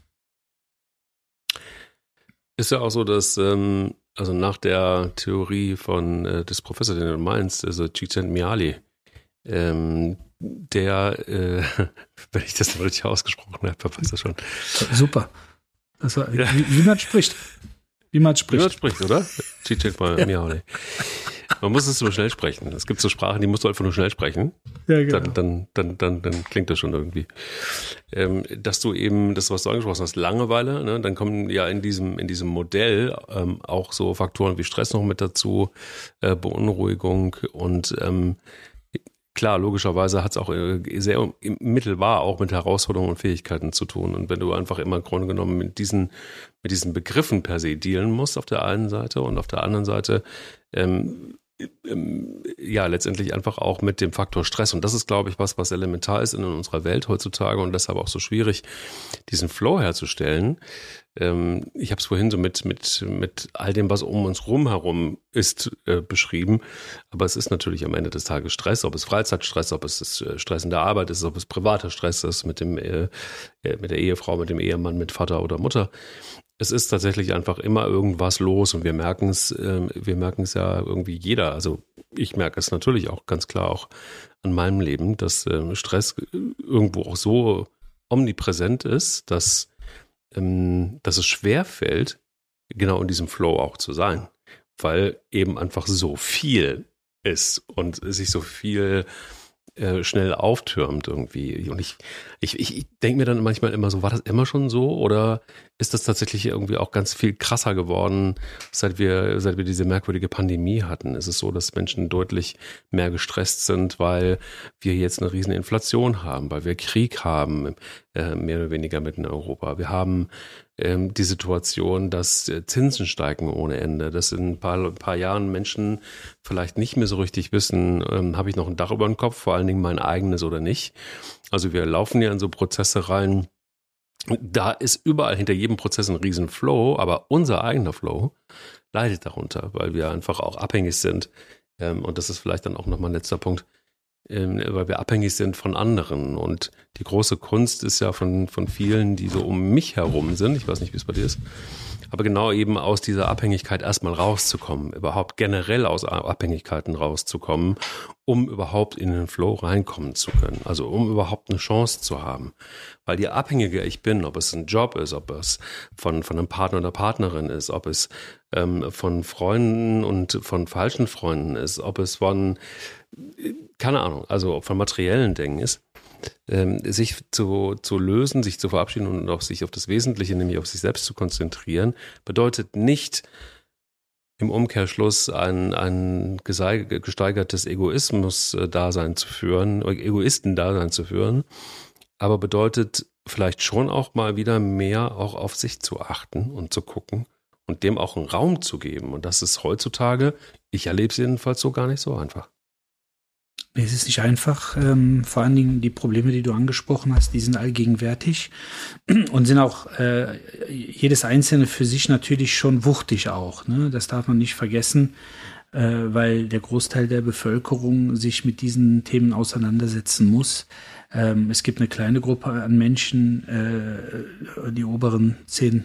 Ist ja auch so, dass ähm, also nach der Theorie von äh, des Professors, den du meinst, also Csikszentmihalyi, ähm, der, äh, wenn ich das richtig ausgesprochen habe, passt das schon. Super. War, ja. wie, wie man spricht. Wie man spricht. Wie man spricht, oder? Cheat mal, ja. Man muss es nur schnell sprechen. Es gibt so Sprachen, die musst du einfach nur schnell sprechen. Ja, genau. Dann, dann, dann, dann, dann klingt das schon irgendwie. Ähm, dass du eben, das, was du angesprochen hast, Langeweile, ne? dann kommen ja in diesem, in diesem Modell ähm, auch so Faktoren wie Stress noch mit dazu, äh, Beunruhigung und ähm, klar, logischerweise hat es auch äh, sehr mittelbar auch mit Herausforderungen und Fähigkeiten zu tun. Und wenn du einfach immer im Grunde genommen mit diesen, mit diesen Begriffen per se dealen musst auf der einen Seite und auf der anderen Seite ähm, ja letztendlich einfach auch mit dem Faktor Stress. Und das ist, glaube ich, was, was elementar ist in unserer Welt heutzutage und deshalb auch so schwierig, diesen Flow herzustellen. Ähm, ich habe es vorhin so mit, mit, mit all dem, was um uns rum herum ist, äh, beschrieben. Aber es ist natürlich am Ende des Tages Stress, ob es Freizeitstress, ob es das äh, Stress in der Arbeit ist, ob es privater Stress ist mit dem, äh, äh, mit der Ehefrau, mit dem Ehemann, mit Vater oder Mutter es ist tatsächlich einfach immer irgendwas los und wir merken es, äh, wir merken es ja irgendwie jeder. Also ich merke es natürlich auch ganz klar auch an meinem Leben, dass äh, Stress irgendwo auch so omnipräsent ist, dass, ähm, dass es schwer fällt, genau in diesem Flow auch zu sein, weil eben einfach so viel ist und sich so viel äh, schnell auftürmt irgendwie. Und ich, ich, ich denke mir dann manchmal immer so, war das immer schon so oder ist das tatsächlich irgendwie auch ganz viel krasser geworden, seit wir, seit wir diese merkwürdige Pandemie hatten? Ist es so, dass Menschen deutlich mehr gestresst sind, weil wir jetzt eine riesen Inflation haben, weil wir Krieg haben, äh, mehr oder weniger mitten in Europa. Wir haben ähm, die Situation, dass äh, Zinsen steigen ohne Ende, dass in ein paar, ein paar Jahren Menschen vielleicht nicht mehr so richtig wissen, ähm, habe ich noch ein Dach über dem Kopf, vor allen Dingen mein eigenes oder nicht. Also wir laufen ja in so Prozesse rein, da ist überall hinter jedem Prozess ein riesen Flow, aber unser eigener Flow leidet darunter, weil wir einfach auch abhängig sind. Ähm, und das ist vielleicht dann auch nochmal ein letzter Punkt, weil wir abhängig sind von anderen. Und die große Kunst ist ja von, von vielen, die so um mich herum sind, ich weiß nicht, wie es bei dir ist, aber genau eben aus dieser Abhängigkeit erstmal rauszukommen, überhaupt generell aus Abhängigkeiten rauszukommen, um überhaupt in den Flow reinkommen zu können. Also um überhaupt eine Chance zu haben. Weil je abhängiger ich bin, ob es ein Job ist, ob es von, von einem Partner oder Partnerin ist, ob es ähm, von Freunden und von falschen Freunden ist, ob es von, keine Ahnung, also von materiellen Dingen ist, ähm, sich zu, zu lösen, sich zu verabschieden und auf sich auf das Wesentliche, nämlich auf sich selbst zu konzentrieren, bedeutet nicht im Umkehrschluss ein, ein gesteigertes Egoismus-Dasein zu führen, Egoisten-Dasein zu führen, aber bedeutet vielleicht schon auch mal wieder mehr auch auf sich zu achten und zu gucken und dem auch einen Raum zu geben. Und das ist heutzutage, ich erlebe es jedenfalls so gar nicht so einfach. Es ist nicht einfach. Ähm, vor allen Dingen die Probleme, die du angesprochen hast, die sind allgegenwärtig und sind auch äh, jedes einzelne für sich natürlich schon wuchtig auch. Ne? Das darf man nicht vergessen, äh, weil der Großteil der Bevölkerung sich mit diesen Themen auseinandersetzen muss. Ähm, es gibt eine kleine Gruppe an Menschen, äh, die oberen zehn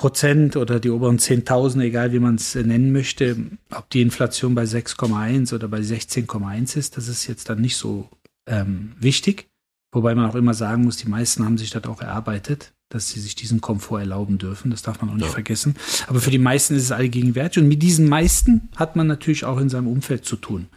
Prozent oder die oberen 10.000, egal wie man es äh, nennen möchte, ob die Inflation bei 6,1 oder bei 16,1 ist, das ist jetzt dann nicht so ähm, wichtig. Wobei man auch immer sagen muss, die meisten haben sich das auch erarbeitet, dass sie sich diesen Komfort erlauben dürfen. Das darf man auch nicht ja. vergessen. Aber für die meisten ist es allgegenwärtig. Und mit diesen meisten hat man natürlich auch in seinem Umfeld zu tun.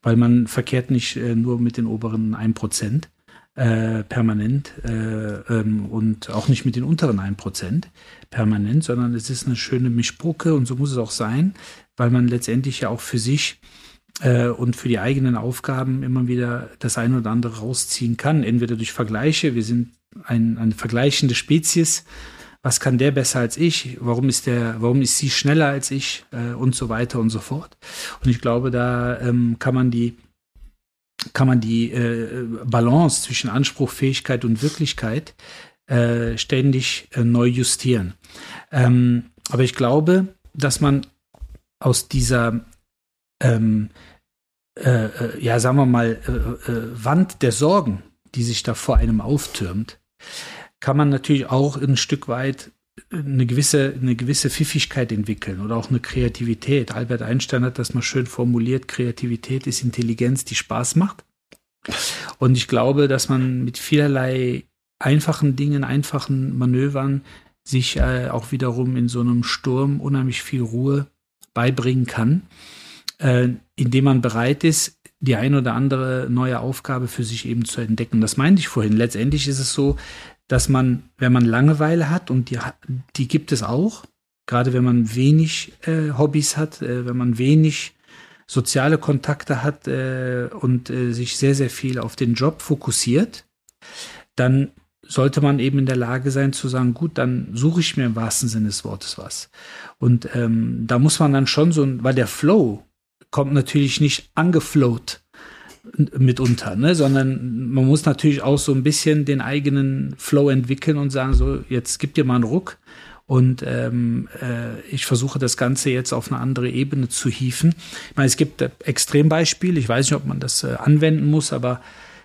Weil man verkehrt nicht äh, nur mit den oberen 1 Prozent äh, permanent äh, ähm, und auch nicht mit den unteren 1 Prozent permanent, sondern es ist eine schöne Mischbrucke und so muss es auch sein, weil man letztendlich ja auch für sich äh, und für die eigenen Aufgaben immer wieder das eine oder andere rausziehen kann, entweder durch Vergleiche, wir sind ein, eine vergleichende Spezies, was kann der besser als ich, warum ist der, warum ist sie schneller als ich? Äh, und so weiter und so fort. Und ich glaube, da ähm, kann man die kann man die äh, Balance zwischen Anspruch, Fähigkeit und Wirklichkeit äh, ständig äh, neu justieren. Ähm, aber ich glaube, dass man aus dieser, ähm, äh, äh ja, sagen wir mal, äh, Wand der Sorgen, die sich da vor einem auftürmt, kann man natürlich auch ein Stück weit eine gewisse, eine gewisse Pfiffigkeit entwickeln oder auch eine Kreativität. Albert Einstein hat das mal schön formuliert, Kreativität ist Intelligenz, die Spaß macht. Und ich glaube, dass man mit vielerlei einfachen Dingen, einfachen Manövern sich äh, auch wiederum in so einem Sturm unheimlich viel Ruhe beibringen kann, äh, indem man bereit ist, die ein oder andere neue Aufgabe für sich eben zu entdecken. Das meinte ich vorhin. Letztendlich ist es so, dass man, wenn man Langeweile hat, und die, die gibt es auch, gerade wenn man wenig äh, Hobbys hat, äh, wenn man wenig soziale Kontakte hat äh, und äh, sich sehr, sehr viel auf den Job fokussiert, dann sollte man eben in der Lage sein zu sagen, gut, dann suche ich mir im wahrsten Sinne des Wortes was. Und ähm, da muss man dann schon so, weil der Flow, kommt natürlich nicht angeflowt mitunter, ne? sondern man muss natürlich auch so ein bisschen den eigenen Flow entwickeln und sagen, so, jetzt gib dir mal einen Ruck und ähm, äh, ich versuche das Ganze jetzt auf eine andere Ebene zu hieven. Ich meine, es gibt äh, Extrembeispiele, ich weiß nicht, ob man das äh, anwenden muss, aber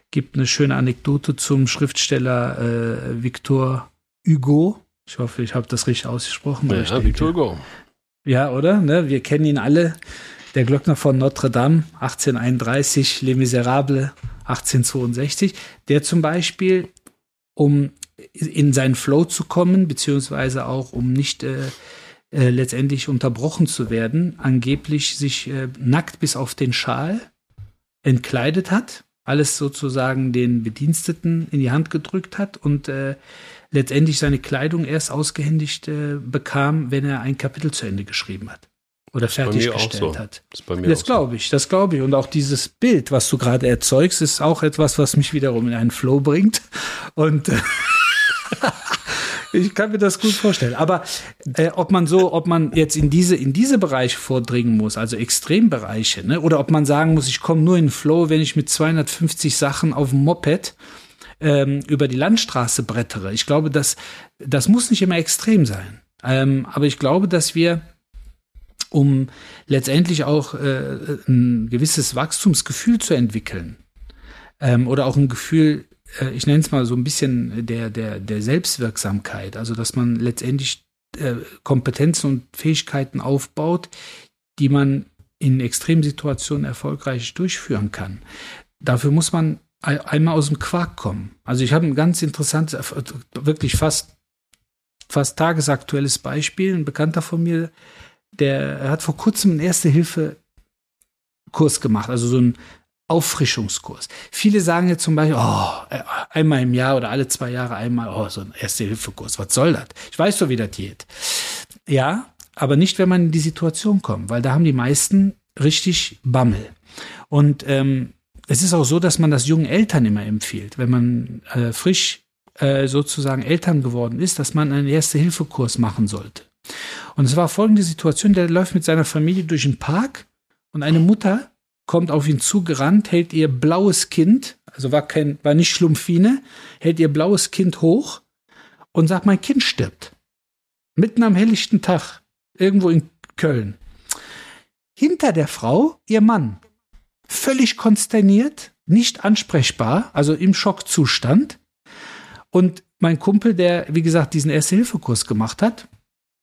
gibt eine schöne Anekdote zum Schriftsteller äh, Victor Hugo. Ich hoffe, ich habe das richtig ausgesprochen. Ja, Victor Hugo. Ja, oder? Ne? Wir kennen ihn alle. Der Glöckner von Notre Dame, 1831, Les Miserables, 1862, der zum Beispiel, um in seinen Flow zu kommen, beziehungsweise auch um nicht äh, äh, letztendlich unterbrochen zu werden, angeblich sich äh, nackt bis auf den Schal entkleidet hat, alles sozusagen den Bediensteten in die Hand gedrückt hat und äh, letztendlich seine Kleidung erst ausgehändigt äh, bekam, wenn er ein Kapitel zu Ende geschrieben hat oder fertiggestellt so. hat. Das, glaube ich, das glaube ich. Und auch dieses Bild, was du gerade erzeugst, ist auch etwas, was mich wiederum in einen Flow bringt. Und äh, ich kann mir das gut vorstellen. Aber äh, ob man so, ob man jetzt in diese, in diese Bereiche vordringen muss, also Extrembereiche, ne? oder ob man sagen muss, ich komme nur in Flow, wenn ich mit 250 Sachen auf dem Moped ähm, über die Landstraße brettere. Ich glaube, das, das muss nicht immer extrem sein. Ähm, aber ich glaube, dass wir um letztendlich auch äh, ein gewisses Wachstumsgefühl zu entwickeln ähm, oder auch ein Gefühl, äh, ich nenne es mal so ein bisschen der, der, der Selbstwirksamkeit, also dass man letztendlich äh, Kompetenzen und Fähigkeiten aufbaut, die man in Extremsituationen erfolgreich durchführen kann. Dafür muss man einmal aus dem Quark kommen. Also ich habe ein ganz interessantes, wirklich fast, fast tagesaktuelles Beispiel. Ein Bekannter von mir, der hat vor kurzem einen Erste-Hilfe-Kurs gemacht, also so ein Auffrischungskurs. Viele sagen jetzt zum Beispiel, oh, äh, einmal im Jahr oder alle zwei Jahre einmal, oh, so ein Erste-Hilfe-Kurs, was soll das? Ich weiß doch, wie das geht. Ja, aber nicht, wenn man in die Situation kommt, weil da haben die meisten richtig Bammel. Und ähm, es ist auch so, dass man das jungen Eltern immer empfiehlt, wenn man äh, frisch äh, sozusagen Eltern geworden ist, dass man einen Erste-Hilfe-Kurs machen sollte. Und es war folgende Situation, der läuft mit seiner Familie durch den Park und eine Mutter kommt auf ihn zugerannt, hält ihr blaues Kind, also war kein, war nicht Schlumpfine, hält ihr blaues Kind hoch und sagt, mein Kind stirbt. Mitten am helllichten Tag, irgendwo in Köln. Hinter der Frau ihr Mann, völlig konsterniert, nicht ansprechbar, also im Schockzustand. Und mein Kumpel, der, wie gesagt, diesen Erste-Hilfe-Kurs gemacht hat,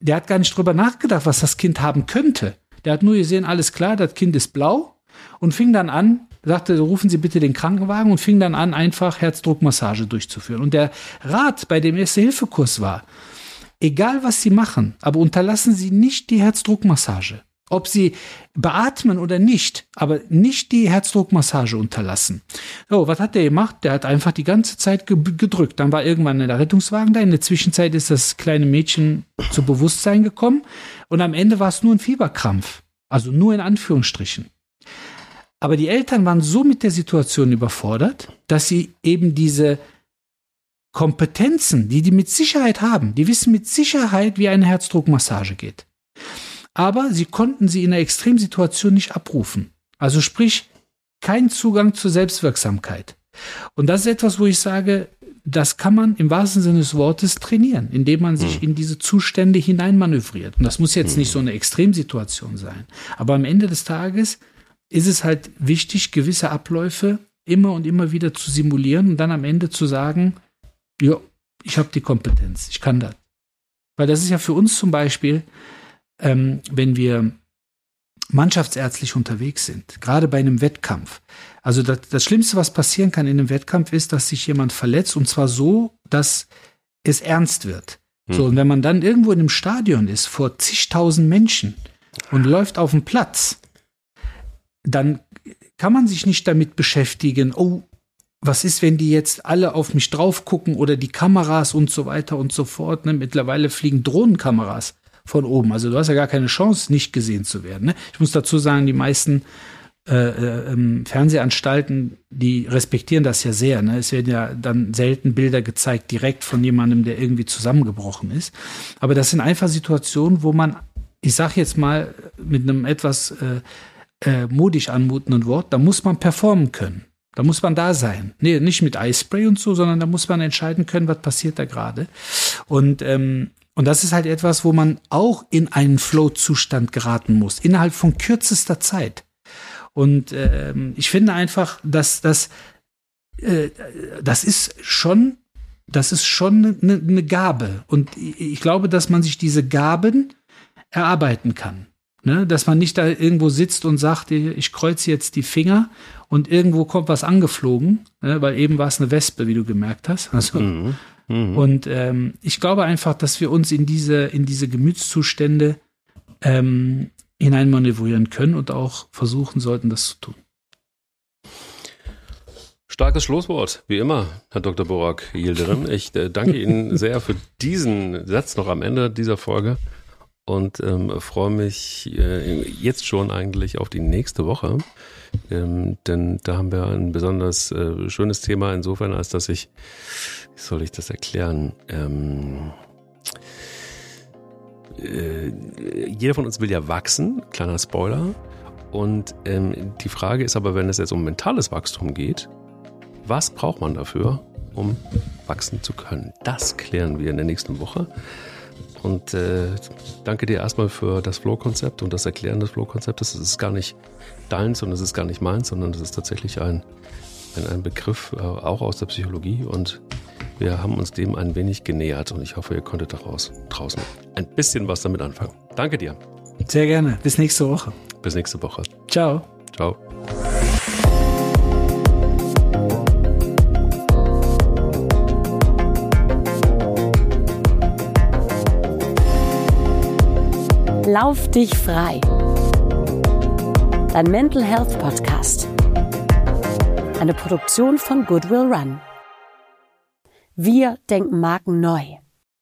der hat gar nicht drüber nachgedacht, was das Kind haben könnte. Der hat nur gesehen, alles klar, das Kind ist blau und fing dann an, sagte, rufen Sie bitte den Krankenwagen und fing dann an, einfach Herzdruckmassage durchzuführen. Und der Rat bei dem Erste-Hilfe-Kurs war, egal was Sie machen, aber unterlassen Sie nicht die Herzdruckmassage ob sie beatmen oder nicht, aber nicht die Herzdruckmassage unterlassen. So, was hat der gemacht? Der hat einfach die ganze Zeit gedrückt. Dann war irgendwann der Rettungswagen da. In der Zwischenzeit ist das kleine Mädchen zu Bewusstsein gekommen und am Ende war es nur ein Fieberkrampf. Also nur in Anführungsstrichen. Aber die Eltern waren so mit der Situation überfordert, dass sie eben diese Kompetenzen, die die mit Sicherheit haben, die wissen mit Sicherheit, wie eine Herzdruckmassage geht aber sie konnten sie in der Extremsituation nicht abrufen. Also sprich, kein Zugang zur Selbstwirksamkeit. Und das ist etwas, wo ich sage, das kann man im wahrsten Sinne des Wortes trainieren, indem man sich mhm. in diese Zustände hineinmanövriert. Und das muss jetzt mhm. nicht so eine Extremsituation sein. Aber am Ende des Tages ist es halt wichtig, gewisse Abläufe immer und immer wieder zu simulieren und dann am Ende zu sagen, ja, ich habe die Kompetenz, ich kann das. Weil das ist ja für uns zum Beispiel ähm, wenn wir mannschaftsärztlich unterwegs sind, gerade bei einem Wettkampf. Also das, das Schlimmste, was passieren kann in einem Wettkampf, ist, dass sich jemand verletzt und zwar so, dass es ernst wird. Hm. So, und wenn man dann irgendwo in einem Stadion ist, vor zigtausend Menschen und läuft auf dem Platz, dann kann man sich nicht damit beschäftigen, oh, was ist, wenn die jetzt alle auf mich drauf gucken oder die Kameras und so weiter und so fort. Ne? Mittlerweile fliegen Drohnenkameras von oben. Also du hast ja gar keine Chance, nicht gesehen zu werden. Ne? Ich muss dazu sagen, die meisten äh, äh, ähm, Fernsehanstalten, die respektieren das ja sehr. Ne? Es werden ja dann selten Bilder gezeigt, direkt von jemandem, der irgendwie zusammengebrochen ist. Aber das sind einfach Situationen, wo man, ich sag jetzt mal, mit einem etwas äh, äh, modisch anmutenden Wort, da muss man performen können. Da muss man da sein. Nee, nicht mit Eispray und so, sondern da muss man entscheiden können, was passiert da gerade. Und, ähm, und das ist halt etwas, wo man auch in einen Flow-Zustand geraten muss, innerhalb von kürzester Zeit. Und ähm, ich finde einfach, dass das, äh, das ist schon, das ist schon eine, eine Gabe. Und ich glaube, dass man sich diese Gaben erarbeiten kann. Ne, dass man nicht da irgendwo sitzt und sagt, ich kreuze jetzt die Finger und irgendwo kommt was angeflogen, ne, weil eben war es eine Wespe, wie du gemerkt hast. Also, mhm. Mhm. Und ähm, ich glaube einfach, dass wir uns in diese, in diese Gemütszustände ähm, hineinmanövrieren können und auch versuchen sollten, das zu tun. Starkes Schlusswort, wie immer, Herr Dr. Borak Yildirim. Ich äh, danke Ihnen sehr für diesen Satz noch am Ende dieser Folge und ähm, freue mich äh, jetzt schon eigentlich auf die nächste Woche. Ähm, denn da haben wir ein besonders äh, schönes Thema insofern, als dass ich, wie soll ich das erklären? Ähm, äh, jeder von uns will ja wachsen, kleiner Spoiler. Und ähm, die Frage ist aber, wenn es jetzt um mentales Wachstum geht, was braucht man dafür, um wachsen zu können? Das klären wir in der nächsten Woche. Und äh, danke dir erstmal für das Flow-Konzept und das Erklären des Flow-Konzeptes. Es ist gar nicht deins und es ist gar nicht meins, sondern es ist tatsächlich ein, ein, ein Begriff äh, auch aus der Psychologie und wir haben uns dem ein wenig genähert und ich hoffe, ihr konntet daraus draußen ein bisschen was damit anfangen. Danke dir. Sehr gerne. Bis nächste Woche. Bis nächste Woche. Ciao. Ciao. Lauf dich frei. Dein Mental Health Podcast. Eine Produktion von Goodwill Run. Wir denken Marken neu.